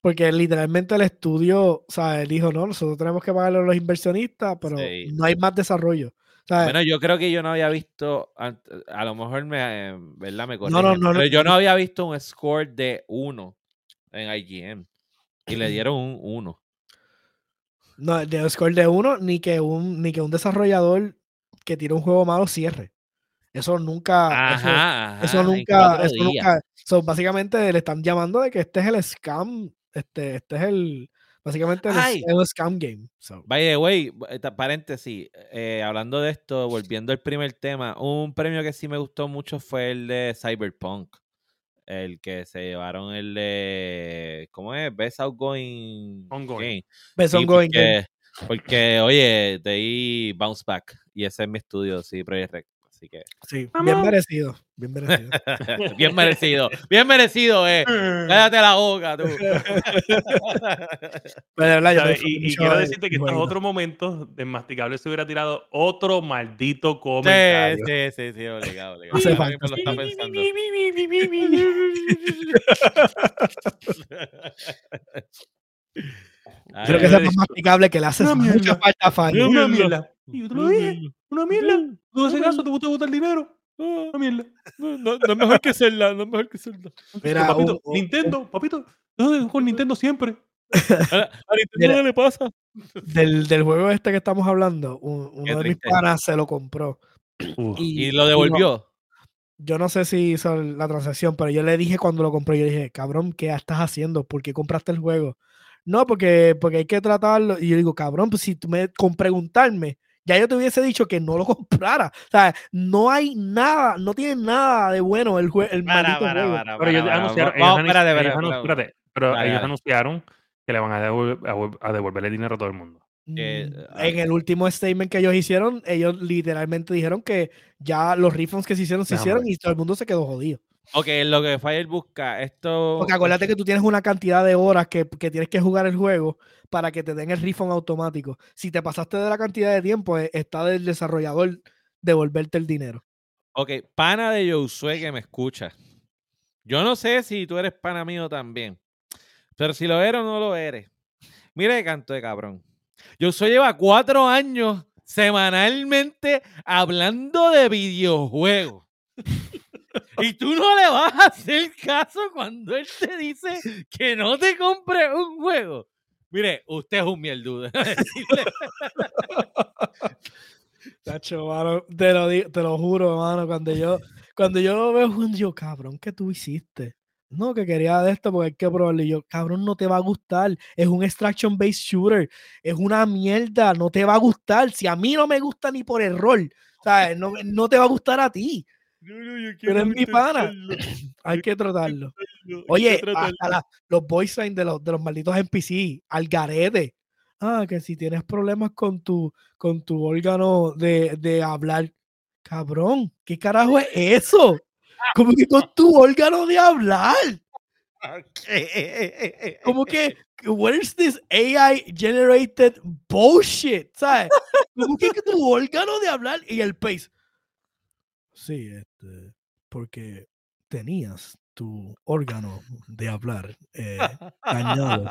[SPEAKER 3] porque literalmente el estudio, o sea, él dijo, no, nosotros tenemos que pagarle a los inversionistas, pero no hay más desarrollo.
[SPEAKER 2] Bueno, yo creo que yo no había visto, a lo mejor me, ¿verdad? Me pero yo no había visto un score de 1 en IGN y le dieron un 1.
[SPEAKER 3] No, de score de uno, ni que un, ni que un desarrollador que tire un juego malo cierre. Eso nunca. eso, nunca. Eso nunca. básicamente le están llamando de que este es el scam. Este, este es el. Básicamente el, scam game.
[SPEAKER 2] By the way, paréntesis, eh, hablando de esto, volviendo al primer tema, un premio que sí me gustó mucho fue el de Cyberpunk el que se llevaron el de. ¿Cómo es? Best Outgoing.
[SPEAKER 3] Ongoing. Best Ongoing.
[SPEAKER 2] Porque, porque, oye, de ahí Bounce Back. Y ese es mi estudio, sí, Project Rec. Así que.
[SPEAKER 3] Sí, bien merecido. Bien merecido. *laughs*
[SPEAKER 2] bien merecido. Bien merecido, eh. Cállate la boca, tú. *laughs*
[SPEAKER 1] y, quiero decirte que en estos otros momentos, Desmasticable se hubiera tirado otro maldito comentario.
[SPEAKER 2] Sí, sí, sí, sí, obligado, obligado. Hace falta. lo está pensando.
[SPEAKER 3] Creo que es más masticable que le hace mucha falta a Fanny.
[SPEAKER 1] Y yo te lo dije. Una mierda. Tú ese caso te gusta botar el dinero. Ah, una mierda.
[SPEAKER 2] No, no, es mejor que Zelda. No es mejor que Zelda.
[SPEAKER 1] Mira, papito, Nintendo, papito. Yo con Nintendo siempre.
[SPEAKER 2] A, Nintendo no le pasa.
[SPEAKER 3] Del, del, juego este que estamos hablando, uno de mis panas se lo compró.
[SPEAKER 2] y, lo devolvió.
[SPEAKER 3] yo no sé si hizo la transacción, pero yo le dije cuando lo compré, yo dije, cabrón, ¿qué estás haciendo? ¿Por qué compraste el juego? No, porque, porque hay que tratarlo. Y yo digo, cabrón, pues si tú me, con preguntarme, ya yo te hubiese dicho que no lo *laughs* comprara. O sea, no hay nada, no tiene nada de bueno el, juego el maldito juego.
[SPEAKER 1] pero ellos anunciaron, pero ellos anunciaron que le van a, devolver, a devolverle dinero a todo el mundo.
[SPEAKER 3] Mm, en el último statement que ellos hicieron, ellos literalmente dijeron que ya los refunds que se hicieron se hicieron y todo el mundo se quedó jodido.
[SPEAKER 2] Ok, lo que Fire busca, esto.
[SPEAKER 3] Porque acuérdate que tú tienes una cantidad de horas que, que, tienes que jugar el juego para que te den el refund automático. Si te pasaste de la cantidad de tiempo, eh, está del desarrollador devolverte el dinero.
[SPEAKER 2] Ok, pana de Josué que me escucha. Yo no sé si tú eres pana mío también, pero si lo eres o no lo eres. Mira qué canto de cabrón. Josué lleva cuatro años semanalmente hablando de videojuegos. *laughs* *laughs* Y tú no le vas a hacer caso cuando él te dice que no te compre un juego. Mire, usted es un mierdudo. *laughs*
[SPEAKER 3] Tacho, mano, te lo, te lo juro, hermano, cuando yo, cuando yo veo, *laughs* yo, cabrón, ¿qué tú hiciste? No, que quería de esto porque hay que probarlo. Y yo, cabrón, no te va a gustar. Es un extraction based shooter. Es una mierda. No te va a gustar. Si a mí no me gusta ni por error, ¿sabes? No, no te va a gustar a ti. Pero es mi pana. *coughs* Hay que tratarlo. Oye, los voice de los, de los malditos NPC, al garete. Ah, que si tienes problemas con tu, con tu órgano de, de hablar, cabrón, ¿qué carajo es eso? Como que con tu órgano de hablar. Como que, where's this AI generated bullshit? ¿Sabes? Como que tu órgano de hablar y el pace. Sí, este, porque tenías tu órgano de hablar eh, dañado,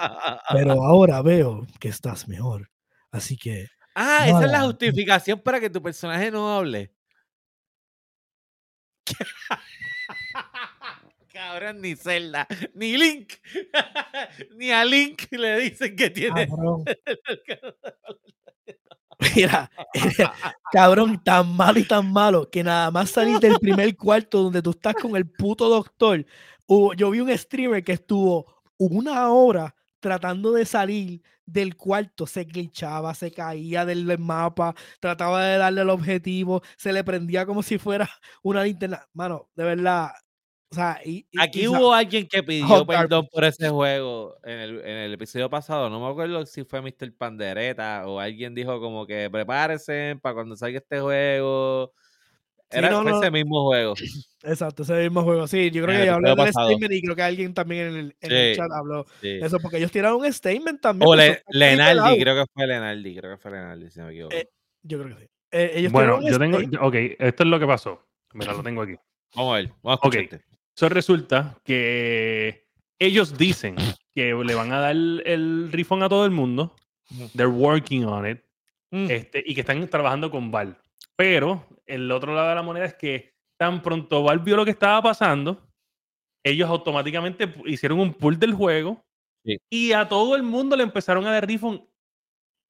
[SPEAKER 3] pero *laughs* ahora veo que estás mejor. Así que.
[SPEAKER 2] Ah, esa es la justificación para que tu personaje no hable. *laughs* Cabrón, ni Zelda, ni Link, *laughs* ni a Link le dicen que tiene. *laughs*
[SPEAKER 3] Mira, cabrón, tan malo y tan malo que nada más salir del primer cuarto donde tú estás con el puto doctor. yo vi un streamer que estuvo una hora tratando de salir del cuarto, se glitchaba, se caía del mapa, trataba de darle el objetivo, se le prendía como si fuera una linterna. Mano, de verdad, o sea,
[SPEAKER 2] Aquí hubo alguien que pidió perdón por ese juego en el, en el, episodio pasado. No me acuerdo si fue Mr. Pandereta o alguien dijo como que prepárense para cuando salga este juego. Era ese mismo juego. *sniffs*
[SPEAKER 3] Exacto, ese mismo juego. Sí, yo creo que habló del statement y creo que alguien también en el, en el chat habló eso, porque ellos tiraron un statement también.
[SPEAKER 2] O Lenaldi, creo que fue Lenaldi, creo que fue Lenaldi, si no me equivoco.
[SPEAKER 3] Eh, yo creo que sí. Eh,
[SPEAKER 1] bueno, yo tengo, ok, esto es lo que pasó. Mira, lo tengo aquí.
[SPEAKER 2] Vamos a ver, vamos a
[SPEAKER 1] okay. Eso resulta que ellos dicen que le van a dar el refund a todo el mundo. They're working on it. Mm. Este, y que están trabajando con Val. Pero el otro lado de la moneda es que tan pronto Val vio lo que estaba pasando, ellos automáticamente hicieron un pull del juego y a todo el mundo le empezaron a dar refund,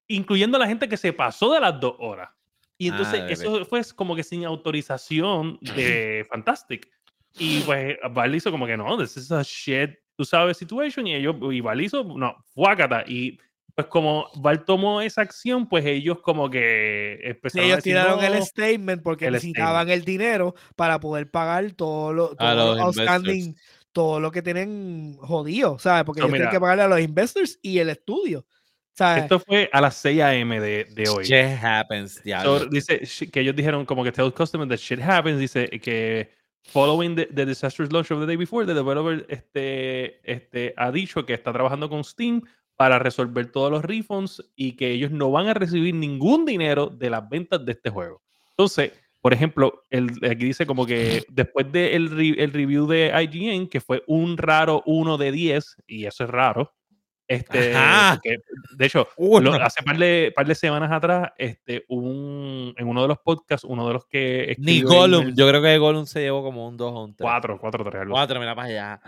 [SPEAKER 1] incluyendo a la gente que se pasó de las dos horas. Y entonces eso fue como que sin autorización de *clears throat* Fantastic. Y pues Val hizo como que no, this is a shit, tú sabes, situation. Y ellos, y Val hizo, no, fuácata. Y pues como Val tomó esa acción, pues ellos como que
[SPEAKER 3] empezaron ellos tiraron el statement porque necesitaban el dinero para poder pagar todo lo, todo outstanding, todo lo que tienen jodido, ¿sabes? Porque ellos tienen que pagarle a los investors y el estudio. ¿sabes?
[SPEAKER 1] Esto fue a las 6 a.m. De, de, hoy.
[SPEAKER 2] Shit happens,
[SPEAKER 1] dice que ellos dijeron como que tell customers that shit happens, dice que Following the, disastrous launch of the day before, the developer este, este, ha dicho que está trabajando con Steam para resolver todos los refunds y que ellos no van a recibir ningún dinero de las ventas de este juego. Entonces, por ejemplo, el, aquí dice como que después del de el review de IGN, que fue un raro 1 de 10, y eso es raro, este, de hecho, hace par de, par de, semanas atrás, este, un, en uno de los podcasts, uno de los que.
[SPEAKER 2] Ni Gollum, yo creo que Gollum se llevó como un 2 o un 3.
[SPEAKER 1] 4, 4, 3.
[SPEAKER 2] 4, mira para allá.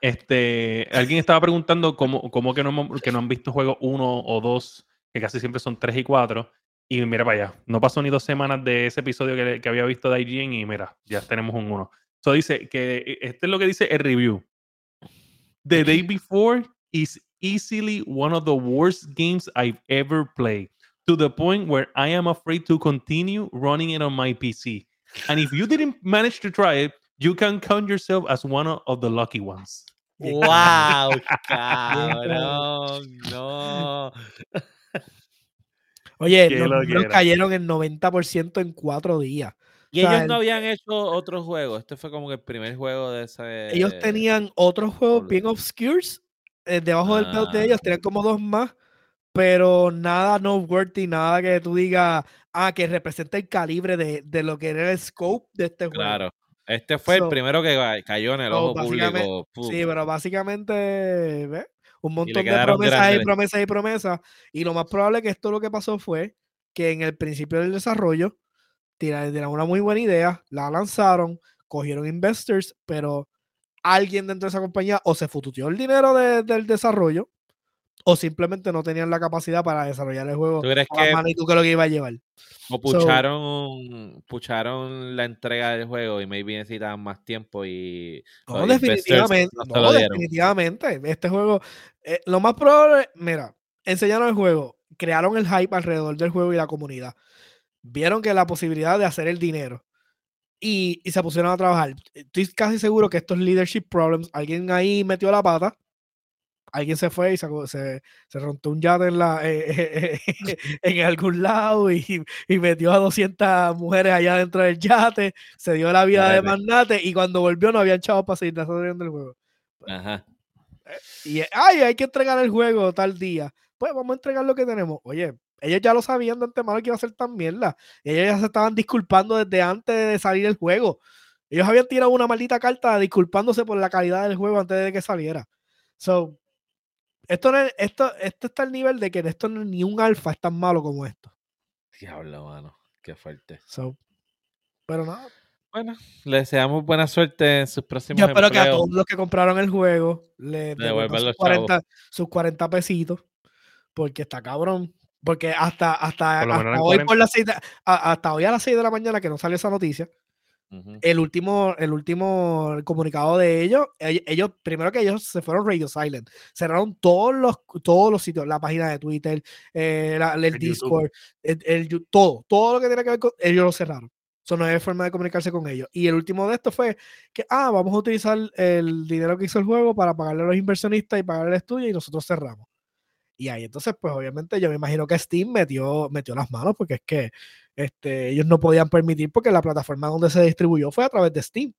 [SPEAKER 1] Este, alguien estaba preguntando cómo, cómo que, no, que no han visto juegos 1 o 2, que casi siempre son 3 y 4. Y mira para allá, no pasó ni dos semanas de ese episodio que, que había visto de IGN y mira, ya tenemos un 1. Eso dice que e, este es lo que dice el review. The day before is easily one of the worst games I've ever played, to the point where I am afraid to continue running it on my PC. And if you didn't manage to try it, you can count yourself as one of the lucky ones.
[SPEAKER 2] Wow, *laughs* cabrón, no.
[SPEAKER 3] Oye, los cayeron el 90% en cuatro días.
[SPEAKER 2] Y ellos no habían hecho otro juego. Este fue como que el primer juego de ese.
[SPEAKER 3] Ellos tenían otros juegos bien obscures eh, debajo del belt de ah. ellos tenían como dos más, pero nada noteworthy, nada que tú digas, ah, que representa el calibre de, de, lo que era el scope de este juego.
[SPEAKER 2] Claro. Este fue el primero que cayó en el ojo público.
[SPEAKER 3] Sí, pero básicamente, ¿ves? Un montón de promesas y promesas y promesas. Y lo más probable es que esto lo que pasó fue que en el principio del desarrollo tiraron una muy buena idea, la lanzaron, cogieron investors, pero alguien dentro de esa compañía o se fututeó el dinero del desarrollo o simplemente no tenían la capacidad para desarrollar el juego.
[SPEAKER 2] ¿Tú crees que,
[SPEAKER 3] y tú lo que iba a llevar?
[SPEAKER 2] O pucharon, pucharon la entrega del juego y maybe necesitaban más tiempo y...
[SPEAKER 3] No, definitivamente. No, definitivamente. Este juego, eh, lo más probable, mira, enseñaron el juego, crearon el hype alrededor del juego y la comunidad. Vieron que la posibilidad de hacer el dinero y, se pusieron a trabajar. Estoy casi seguro que estos leadership problems, alguien ahí metió la pata, alguien se fue y se, se rompió un yate en, la, *laughs* eh, en algún lado y, y, metió a 200 mujeres allá dentro del yate, se dio la vida de mandate y cuando volvió no habían chavos para seguir desarrollando el juego.
[SPEAKER 2] Ajá.
[SPEAKER 3] Eh, y, ay, hay que entregar el juego tal día. Pues vamos a entregar lo que tenemos. Oye, ellos ya lo sabían de antemano que iba a ser tan mierda. Ellos ya se estaban disculpando desde antes de salir el juego. Ellos habían tirado una maldita carta disculpándose por la calidad del juego antes de que saliera. So, esto, esto, esto está al nivel de que esto ni un alfa es tan malo como esto.
[SPEAKER 2] Diablo, mano. Qué fuerte.
[SPEAKER 3] So, pero nada.
[SPEAKER 2] Bueno, le deseamos buena suerte en sus próximos
[SPEAKER 3] Yo espero que a todos los que compraron el juego le
[SPEAKER 2] devuelvan
[SPEAKER 3] sus 40, sus 40 pesitos, porque está cabrón. Porque hasta, hasta, hoy, por hasta hoy a las 6 de la mañana que no sale esa noticia, el último, el último comunicado de ellos, ellos, primero que ellos se fueron radio silent, cerraron todos los, todos los sitios, la página de Twitter, eh, el, Discord, el, todo, todo lo que tiene que ver con ellos lo cerraron. Eso no hay forma de comunicarse con ellos. Y el último de esto fue que, ah, vamos a utilizar el dinero que hizo el juego para pagarle a los inversionistas y pagar el estudio y nosotros cerramos. Y ahí entonces, pues obviamente yo me imagino que Steam metió, metió las manos porque es que este, ellos no podían permitir porque la plataforma donde se distribuyó fue a través de Steam.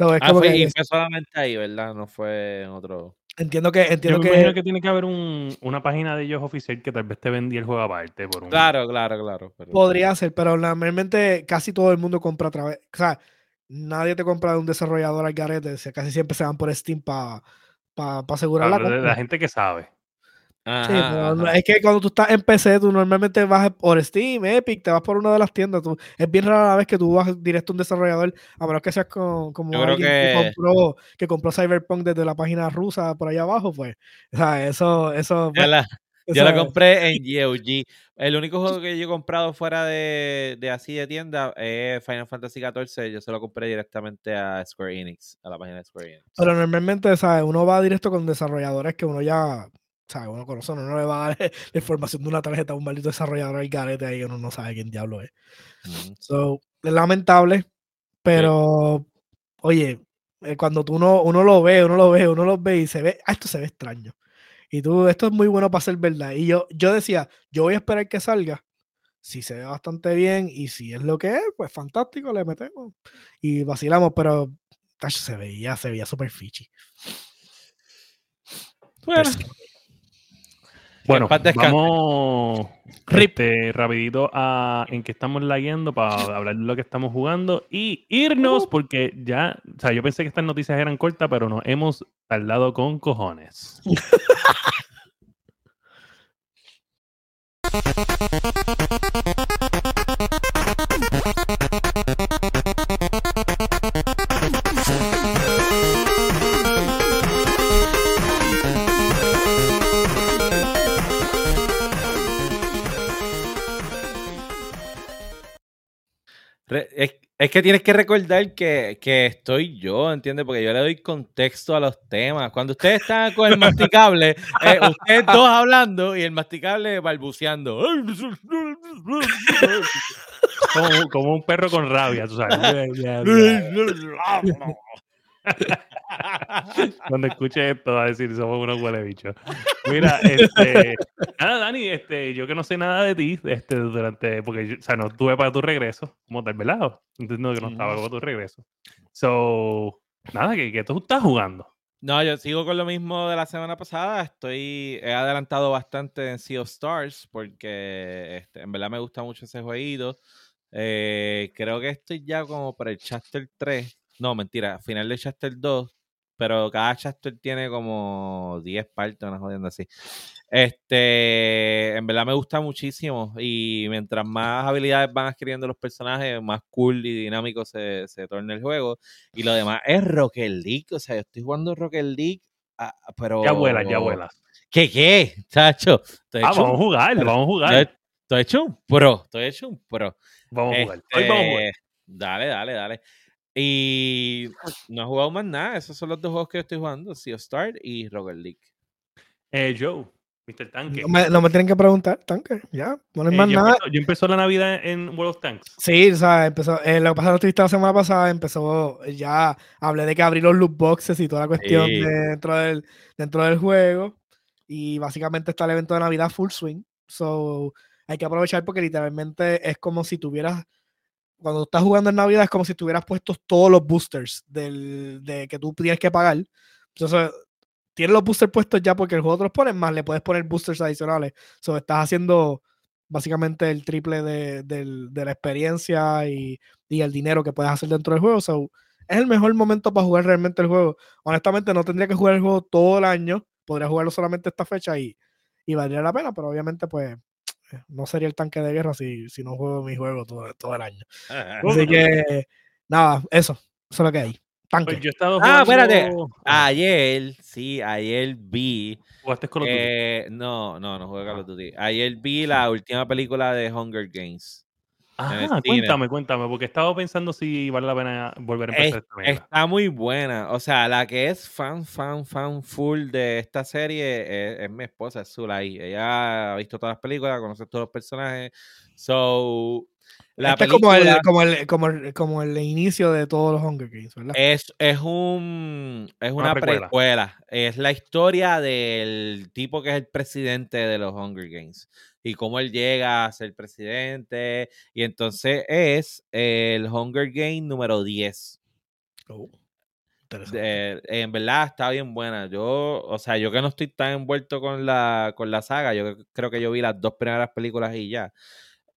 [SPEAKER 2] ah, fue, y fue solamente ahí, ¿verdad? No fue en otro.
[SPEAKER 3] Entiendo que. Entiendo
[SPEAKER 1] Yo
[SPEAKER 3] que...
[SPEAKER 1] que tiene que haber un, una página de ellos oficial que tal vez te vendía el juego aparte. Por un...
[SPEAKER 2] Claro, claro, claro.
[SPEAKER 3] Podría ser, pero normalmente casi todo el mundo compra a través. O sea, nadie te compra de un desarrollador al garete. casi siempre se van por Steam para asegurar la
[SPEAKER 1] compra. la gente que sabe
[SPEAKER 3] sí, pero es que cuando tú estás en PC, tú normalmente vas por Steam, Epic, te vas por una de las tiendas. Tú, es bien rara la vez que tú vas directo a un desarrollador, a menos que seas como alguien que... compró, que compró Cyberpunk desde la página rusa por allá abajo, pues. O sea, eso, eso.
[SPEAKER 2] Yo la, yo la compré en *laughs* GOG. El único juego que yo he comprado fuera de, de así de tienda es Final Fantasy XIV. Yo se lo compré directamente a Square Enix, a la página de Square Enix.
[SPEAKER 3] Pero normalmente, ¿sabes? Uno va directo con desarrolladores que uno ya uno uno no le va a dar *laughs* la información de una tarjeta a un maldito desarrollador al garete ahí, uno no sabe quién diablo es. So, es lamentable, pero oye, eh, cuando tú uno, uno lo ve, uno lo ve, uno lo ve y se ve, ah, esto se ve extraño. Y tú, esto es muy bueno para ser verdad. Y yo, yo decía, yo voy a esperar que salga. Si se ve bastante bien y si es lo que es, pues fantástico, le metemos. Y vacilamos, pero se veía, se veía súper fichi.
[SPEAKER 1] Bueno, bueno, vamos este, rapidito a en que estamos leyendo para hablar de lo que estamos jugando y irnos uh. porque ya, o sea, yo pensé que estas noticias eran cortas, pero nos hemos tardado con cojones. *laughs*
[SPEAKER 2] que tienes que recordar que, estoy yo, ¿entiendes? Porque yo le doy contexto a los temas. Cuando ustedes están con el masticable, eh, ustedes dos hablando y el masticable balbuceando.
[SPEAKER 1] Como, como un perro con rabia, tú sabes. *laughs* *laughs* Cuando escuche esto va a decir somos unos huele bichos. Mira, este, *laughs* nada, Dani, este, yo que no sé nada de ti, este, durante, porque yo, o sea, no tuve para tu regreso, como tal velado. Entiendo que no estaba para tu regreso. So, nada, que, que tú estás jugando.
[SPEAKER 2] No, yo sigo con lo mismo de la semana pasada. Estoy, he adelantado bastante en Sea of Stars porque este, en verdad me gusta mucho ese jueguito. Eh, creo que estoy ya como para el Chapter 3 no, mentira, final de Chapter 2, pero cada chapter tiene como 10 partes, una jodiendo así. Este, en verdad me gusta muchísimo y mientras más habilidades van adquiriendo los personajes, más cool y dinámico se, se torna el juego. Y lo demás es Rocket League, o sea, yo estoy jugando Rocket League, ah, pero...
[SPEAKER 1] Ya vuelas, ya vuelas.
[SPEAKER 2] ¿Qué, qué? Chacho.
[SPEAKER 1] Ah, vamos a jugar, vamos a jugar.
[SPEAKER 2] Estoy hecho un pro, estoy hecho un pro.
[SPEAKER 1] Vamos a jugar. Hoy vamos a jugar. Este,
[SPEAKER 2] dale, dale, dale. Y no he jugado más nada. Esos son los dos juegos que estoy jugando: Sea of Start y Rocket League.
[SPEAKER 1] Eh, Joe, Mr. Tanque.
[SPEAKER 3] No me, tienen que preguntar, Tanque. Ya, no hay eh, más nada.
[SPEAKER 1] yo empezó la Navidad en World of Tanks.
[SPEAKER 3] Sí, o sea, empezó. Eh, lo que pasó la semana pasada empezó. Ya hablé de que abrí los loot boxes y toda la cuestión dentro, del, dentro del juego. Y básicamente está el evento de Navidad full swing. So hay que aprovechar porque literalmente es como si tuvieras cuando estás jugando en Navidad es como si tuvieras puestos todos los boosters del, de que tú tienes que pagar. Entonces, tienes los boosters puestos ya porque el juego te los pone, más le puedes poner boosters adicionales. So, estás haciendo básicamente el triple de, de la experiencia y, y, el dinero que puedes hacer dentro del juego. So, es el mejor momento para jugar realmente el juego. Honestamente, no tendría que jugar el juego todo el año. Podría jugarlo solamente esta fecha y, y valdría la pena, pero obviamente, pues no sería el tanque de guerra si, si no juego mi juego todo, todo el año. *laughs* Así que nada, eso. Eso es lo que hay.
[SPEAKER 1] Pues yo he estado
[SPEAKER 2] Ah, espérate. Ayer, sí, ayer vi.
[SPEAKER 1] ¿Jugaste Call of Duty?
[SPEAKER 2] eh, no, no, no jugué Call of Duty. Ayer vi la última película de Hunger Games.
[SPEAKER 1] Ah, cuéntame, cuéntame, porque estaba pensando si vale la pena volver a empezar
[SPEAKER 2] Es-
[SPEAKER 1] esta mierda.
[SPEAKER 2] está muy buena. O sea, la que es fan, fan, fan full de esta serie es, es mi esposa, es Zulay. Ella ha visto todas las películas, conoce todos los personajes. So, la
[SPEAKER 3] Este es como el,
[SPEAKER 2] película
[SPEAKER 3] como, el, como, el, como el inicio de todos los Hunger Games, ¿verdad?
[SPEAKER 2] es, es un es
[SPEAKER 1] Una
[SPEAKER 2] una
[SPEAKER 1] precuela.
[SPEAKER 2] precuela. Es la historia del tipo que es el presidente de los Hunger Games y cómo él llega a ser presidente. Y entonces es el Hunger Game número 10.
[SPEAKER 3] Oh, interesante.
[SPEAKER 2] de- en verdad está bien buena. Yo, o sea, yo que no estoy tan envuelto con la, con la saga, yo creo que yo vi las dos primeras películas y ya.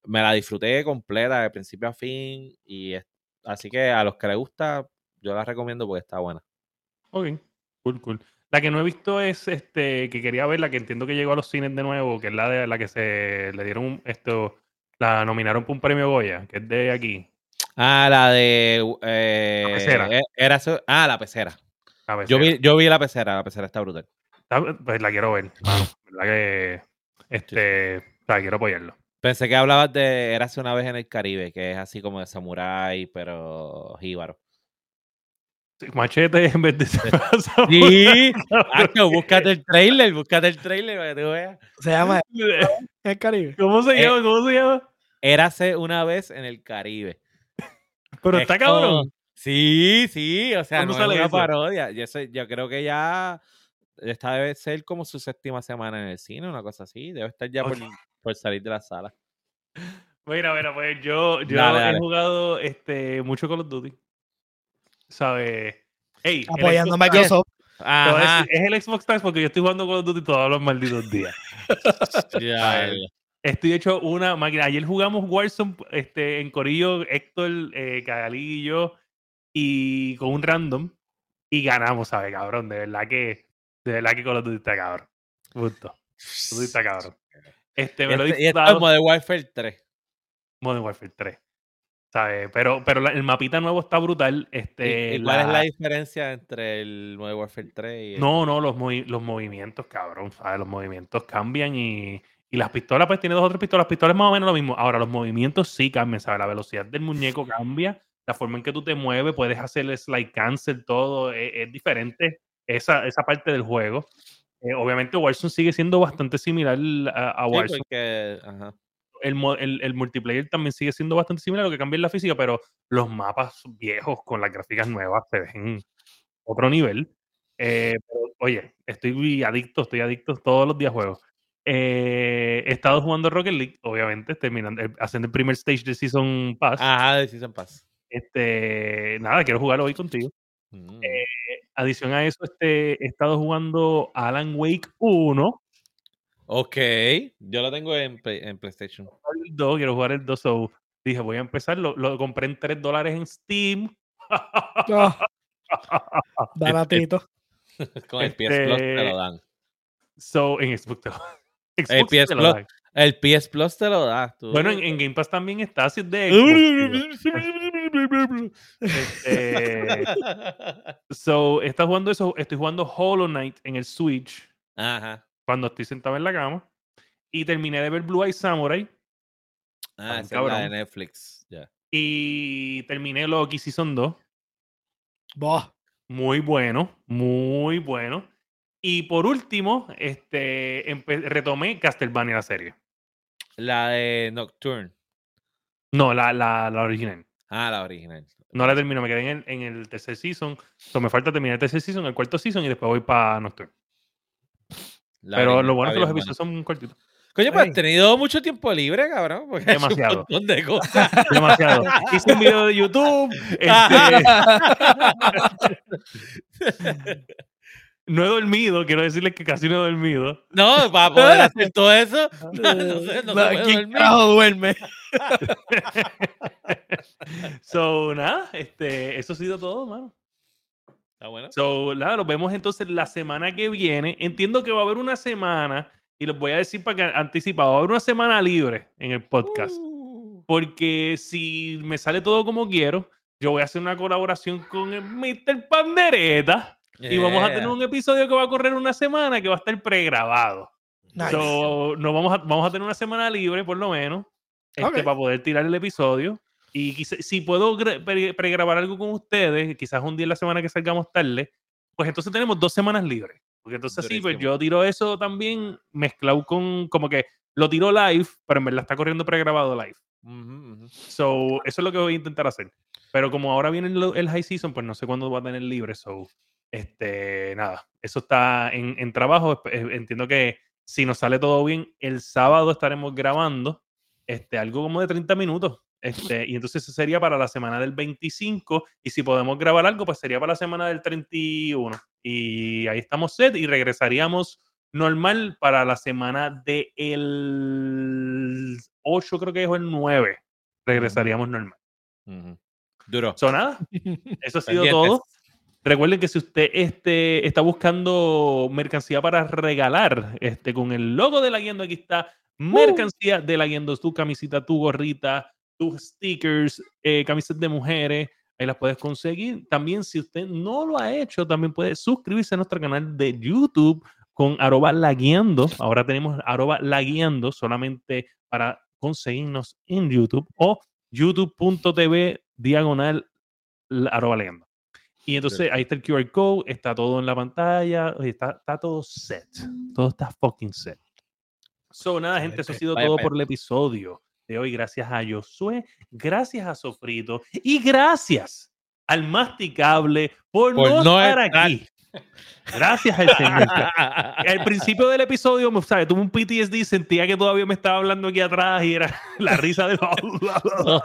[SPEAKER 2] Me la disfruté completa de principio a fin. Y es- así que a los que les gusta, yo la recomiendo porque está buena.
[SPEAKER 1] Ok, cool, cool. La que no he visto es este, que quería ver, la que entiendo que llegó a los cines de nuevo, que es la de la que se le dieron un- esto, la nominaron por un premio Goya, que es de aquí.
[SPEAKER 2] Ah, la de. eh,
[SPEAKER 1] pecera.
[SPEAKER 2] e- Era, ah, la pecera. Yo vi, yo vi la pecera, la pecera está brutal.
[SPEAKER 1] pues la quiero ver, mano. ¿Verdad que este, la quiero apoyarlo?
[SPEAKER 2] Pensé que hablabas de Érase una vez en el Caribe, que es así como de samurái, pero jíbaro.
[SPEAKER 1] Machete *laughs* en vez de
[SPEAKER 2] Sí, Hacho, búscate el trailer, búscate el trailer para que tú veas.
[SPEAKER 3] Se llama *laughs* El Caribe.
[SPEAKER 1] ¿Cómo se
[SPEAKER 2] Eh,
[SPEAKER 1] llama? ¿Cómo se llama?
[SPEAKER 2] Érase una vez en el Caribe.
[SPEAKER 1] Pero
[SPEAKER 2] Es
[SPEAKER 1] está
[SPEAKER 2] como-
[SPEAKER 1] cabrón.
[SPEAKER 2] Sí, sí, o sea,
[SPEAKER 1] ¿Cuándo
[SPEAKER 2] no es una
[SPEAKER 1] eso?
[SPEAKER 2] parodia. Yo, sé- yo creo que ya esta debe ser como su séptima semana en el cine, una cosa así. Debe estar ya por, *laughs* por salir de la sala.
[SPEAKER 1] Mira, mira, pues yo, yo
[SPEAKER 2] Dale,
[SPEAKER 1] he
[SPEAKER 2] dale.
[SPEAKER 1] jugado este, mucho Call of Duty. ¿Sabes? Ey, el
[SPEAKER 3] Apoyando a Microsoft.
[SPEAKER 2] Ajá.
[SPEAKER 1] es el Xbox Pass porque yo estoy jugando Call of Duty todos los malditos días. Estoy hecho una máquina. Ayer jugamos Warzone este, en Corillo, Héctor, eh, Cagalí y yo, y con un random, y ganamos, ¿sabes, cabrón? De verdad que, de verdad que Call of Duty está cabrón. Punto. Call of Duty está cabrón. Este, me lo he
[SPEAKER 2] Este- y esto es
[SPEAKER 1] disfrutado.
[SPEAKER 2] Modern Warfare 3.
[SPEAKER 1] Modern Warfare 3. ¿Sabes? Pero, pero la- el mapita nuevo está brutal.
[SPEAKER 2] ¿Y-
[SPEAKER 1] Este,
[SPEAKER 2] ¿Y, cuál es la diferencia entre el Modern Warfare 3 y el-
[SPEAKER 1] No, no, los, movi- los movimientos, cabrón. ¿sabes? Los movimientos cambian y, y las pistolas, pues tiene dos o tres pistolas. Las pistolas es más o menos lo mismo. Ahora, los movimientos sí cambian, ¿sabes? La velocidad del muñeco cambia, la forma en que tú te mueves, puedes hacer el slide cancel, todo. Es, es diferente esa, esa parte del juego. Eh, obviamente, Warzone sigue siendo bastante similar a, a
[SPEAKER 2] Sí,
[SPEAKER 1] Warzone.
[SPEAKER 2] porque, ajá.
[SPEAKER 1] El, el, el multiplayer también sigue siendo bastante similar, lo que cambia es la física, pero los mapas viejos con las gráficas nuevas se ven otro nivel. Eh, pero, oye, estoy adicto, estoy adicto todos los días juegos. Eh, he estado jugando Rocket League, obviamente, terminando, eh, haciendo el primer stage de Season Pass.
[SPEAKER 2] Ajá, de Season Pass.
[SPEAKER 1] Este, nada, quiero jugar hoy contigo.
[SPEAKER 2] Mm.
[SPEAKER 1] Adición a eso, este, he estado jugando Alan Wake 1.
[SPEAKER 2] Ok, yo lo tengo en, Play- en PlayStation.
[SPEAKER 1] el 2, quiero jugar el 2, so dije, voy a empezar, lo, lo compré en 3 dólares en Steam.
[SPEAKER 3] Ah, *laughs* baratito. *laughs*
[SPEAKER 2] Con el PS Plus te
[SPEAKER 1] Este,
[SPEAKER 2] lo dan.
[SPEAKER 1] so, en Xbox. te lo- *laughs* Xbox
[SPEAKER 2] El
[SPEAKER 1] te
[SPEAKER 2] PS
[SPEAKER 1] lo
[SPEAKER 2] Plus
[SPEAKER 1] dan.
[SPEAKER 2] El PS Plus te lo da. tú.
[SPEAKER 1] Bueno, en, en Game Pass también está, así es de Xbox. Este, so, está jugando eso, estoy jugando Hollow Knight en el Switch
[SPEAKER 2] Ajá.
[SPEAKER 1] Cuando estoy sentado en la cama. Y terminé de ver Blue Eye Samurai.
[SPEAKER 2] Ah, esa es la de. Netflix. Ya.
[SPEAKER 1] Y terminé Loki Season 2.
[SPEAKER 3] Boh.
[SPEAKER 1] Muy bueno, muy bueno. Y por último, este, retomé Castlevania la serie.
[SPEAKER 2] La de Nocturne.
[SPEAKER 1] No, la, la, la original.
[SPEAKER 2] Ah, la original.
[SPEAKER 1] No la termino, me quedé en el, en el tercer season. So, me falta terminar el tercer season, el cuarto season y después voy para Nocturne.
[SPEAKER 2] La
[SPEAKER 1] Pero lo bueno es que los episodios son cortitos.
[SPEAKER 2] Coño, pues
[SPEAKER 3] Ey.
[SPEAKER 2] has tenido mucho tiempo libre, cabrón. Porque
[SPEAKER 1] Demasiado.
[SPEAKER 2] Un montón de cosas. *laughs*
[SPEAKER 1] Demasiado. Hice un video de YouTube. este, *laughs* no he dormido, quiero decirles que casi no he dormido.
[SPEAKER 2] No, para poder hacer todo eso. No, no sé, no se puede
[SPEAKER 3] ¿Quién
[SPEAKER 2] dormir.
[SPEAKER 3] carajo duerme? *laughs*
[SPEAKER 1] so, nada, este, eso ha sido todo, mano.
[SPEAKER 2] Está bueno.
[SPEAKER 1] So, nada, nos vemos entonces la semana que viene. Entiendo que va a haber una semana, y les voy a decir para que anticipado, va a haber una semana libre en el podcast.
[SPEAKER 2] Uh.
[SPEAKER 1] Porque si me sale todo como quiero, yo voy a hacer una colaboración con el Mr. Pandereta y vamos a tener un episodio que va a correr una semana que va a estar pregrabado. no vamos, a, vamos a tener una semana libre, por lo menos, este, para poder tirar el episodio. Y si puedo pregrabar algo con ustedes, quizás un día en la semana que salgamos tarde, pues entonces tenemos dos semanas libres. Porque entonces sí, pues yo tiro eso también mezclado con, como que lo tiro live, pero en verdad está corriendo pregrabado live. So, eso es lo que voy a intentar hacer. Pero como ahora viene el, high season, pues no sé cuándo va a tener libre. So, este, nada, eso está en, en trabajo. Entiendo que si nos sale todo bien, el sábado estaremos grabando este, algo como de 30 minutos. Este, y entonces eso sería para la semana del 25. Y si podemos grabar algo, pues sería para la semana del 31. Y ahí estamos set y regresaríamos normal para la semana del 8, creo que es el 9. Regresaríamos normal.
[SPEAKER 2] Duro.
[SPEAKER 1] ¿Son nada? *laughs* Eso ha sido todo. Recuerden que si usted este, está buscando mercancía para regalar, este, con el logo de la guiando, aquí está ¡Uh! mercancía de la guiando, tu camisita, tu gorrita, tus stickers, eh, camisas de mujeres, ahí las puedes conseguir. También si usted no lo ha hecho, también puede suscribirse a nuestro canal de YouTube con arroba laguiando. Ahora tenemos arroba laguiando solamente para conseguirnos en YouTube o youtube.tv diagonal arroba laguiando. Y entonces ahí está el QR code, está todo en la pantalla, está, está todo set. Todo está fucking set. So, nada, gente, eso ha sido todo por el episodio de hoy. Gracias a Josué, gracias a Sofrito y gracias al masticable por, no, estar, aquí. Gracias al Señor. Al principio del episodio, ¿sabes? Tuve un PTSD, sentía que todavía me estaba hablando aquí atrás y era *laughs* la risa de los...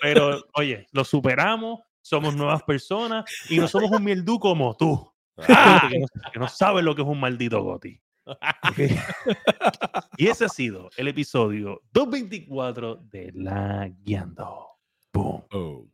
[SPEAKER 1] Pero, oye, lo superamos, somos nuevas personas y no somos un mieldú como tú. Ah. *laughs* Que, no, sabes lo que es un maldito goti. *laughs* y ese ha sido el episodio 224 de La Guiando. Boom. Oh.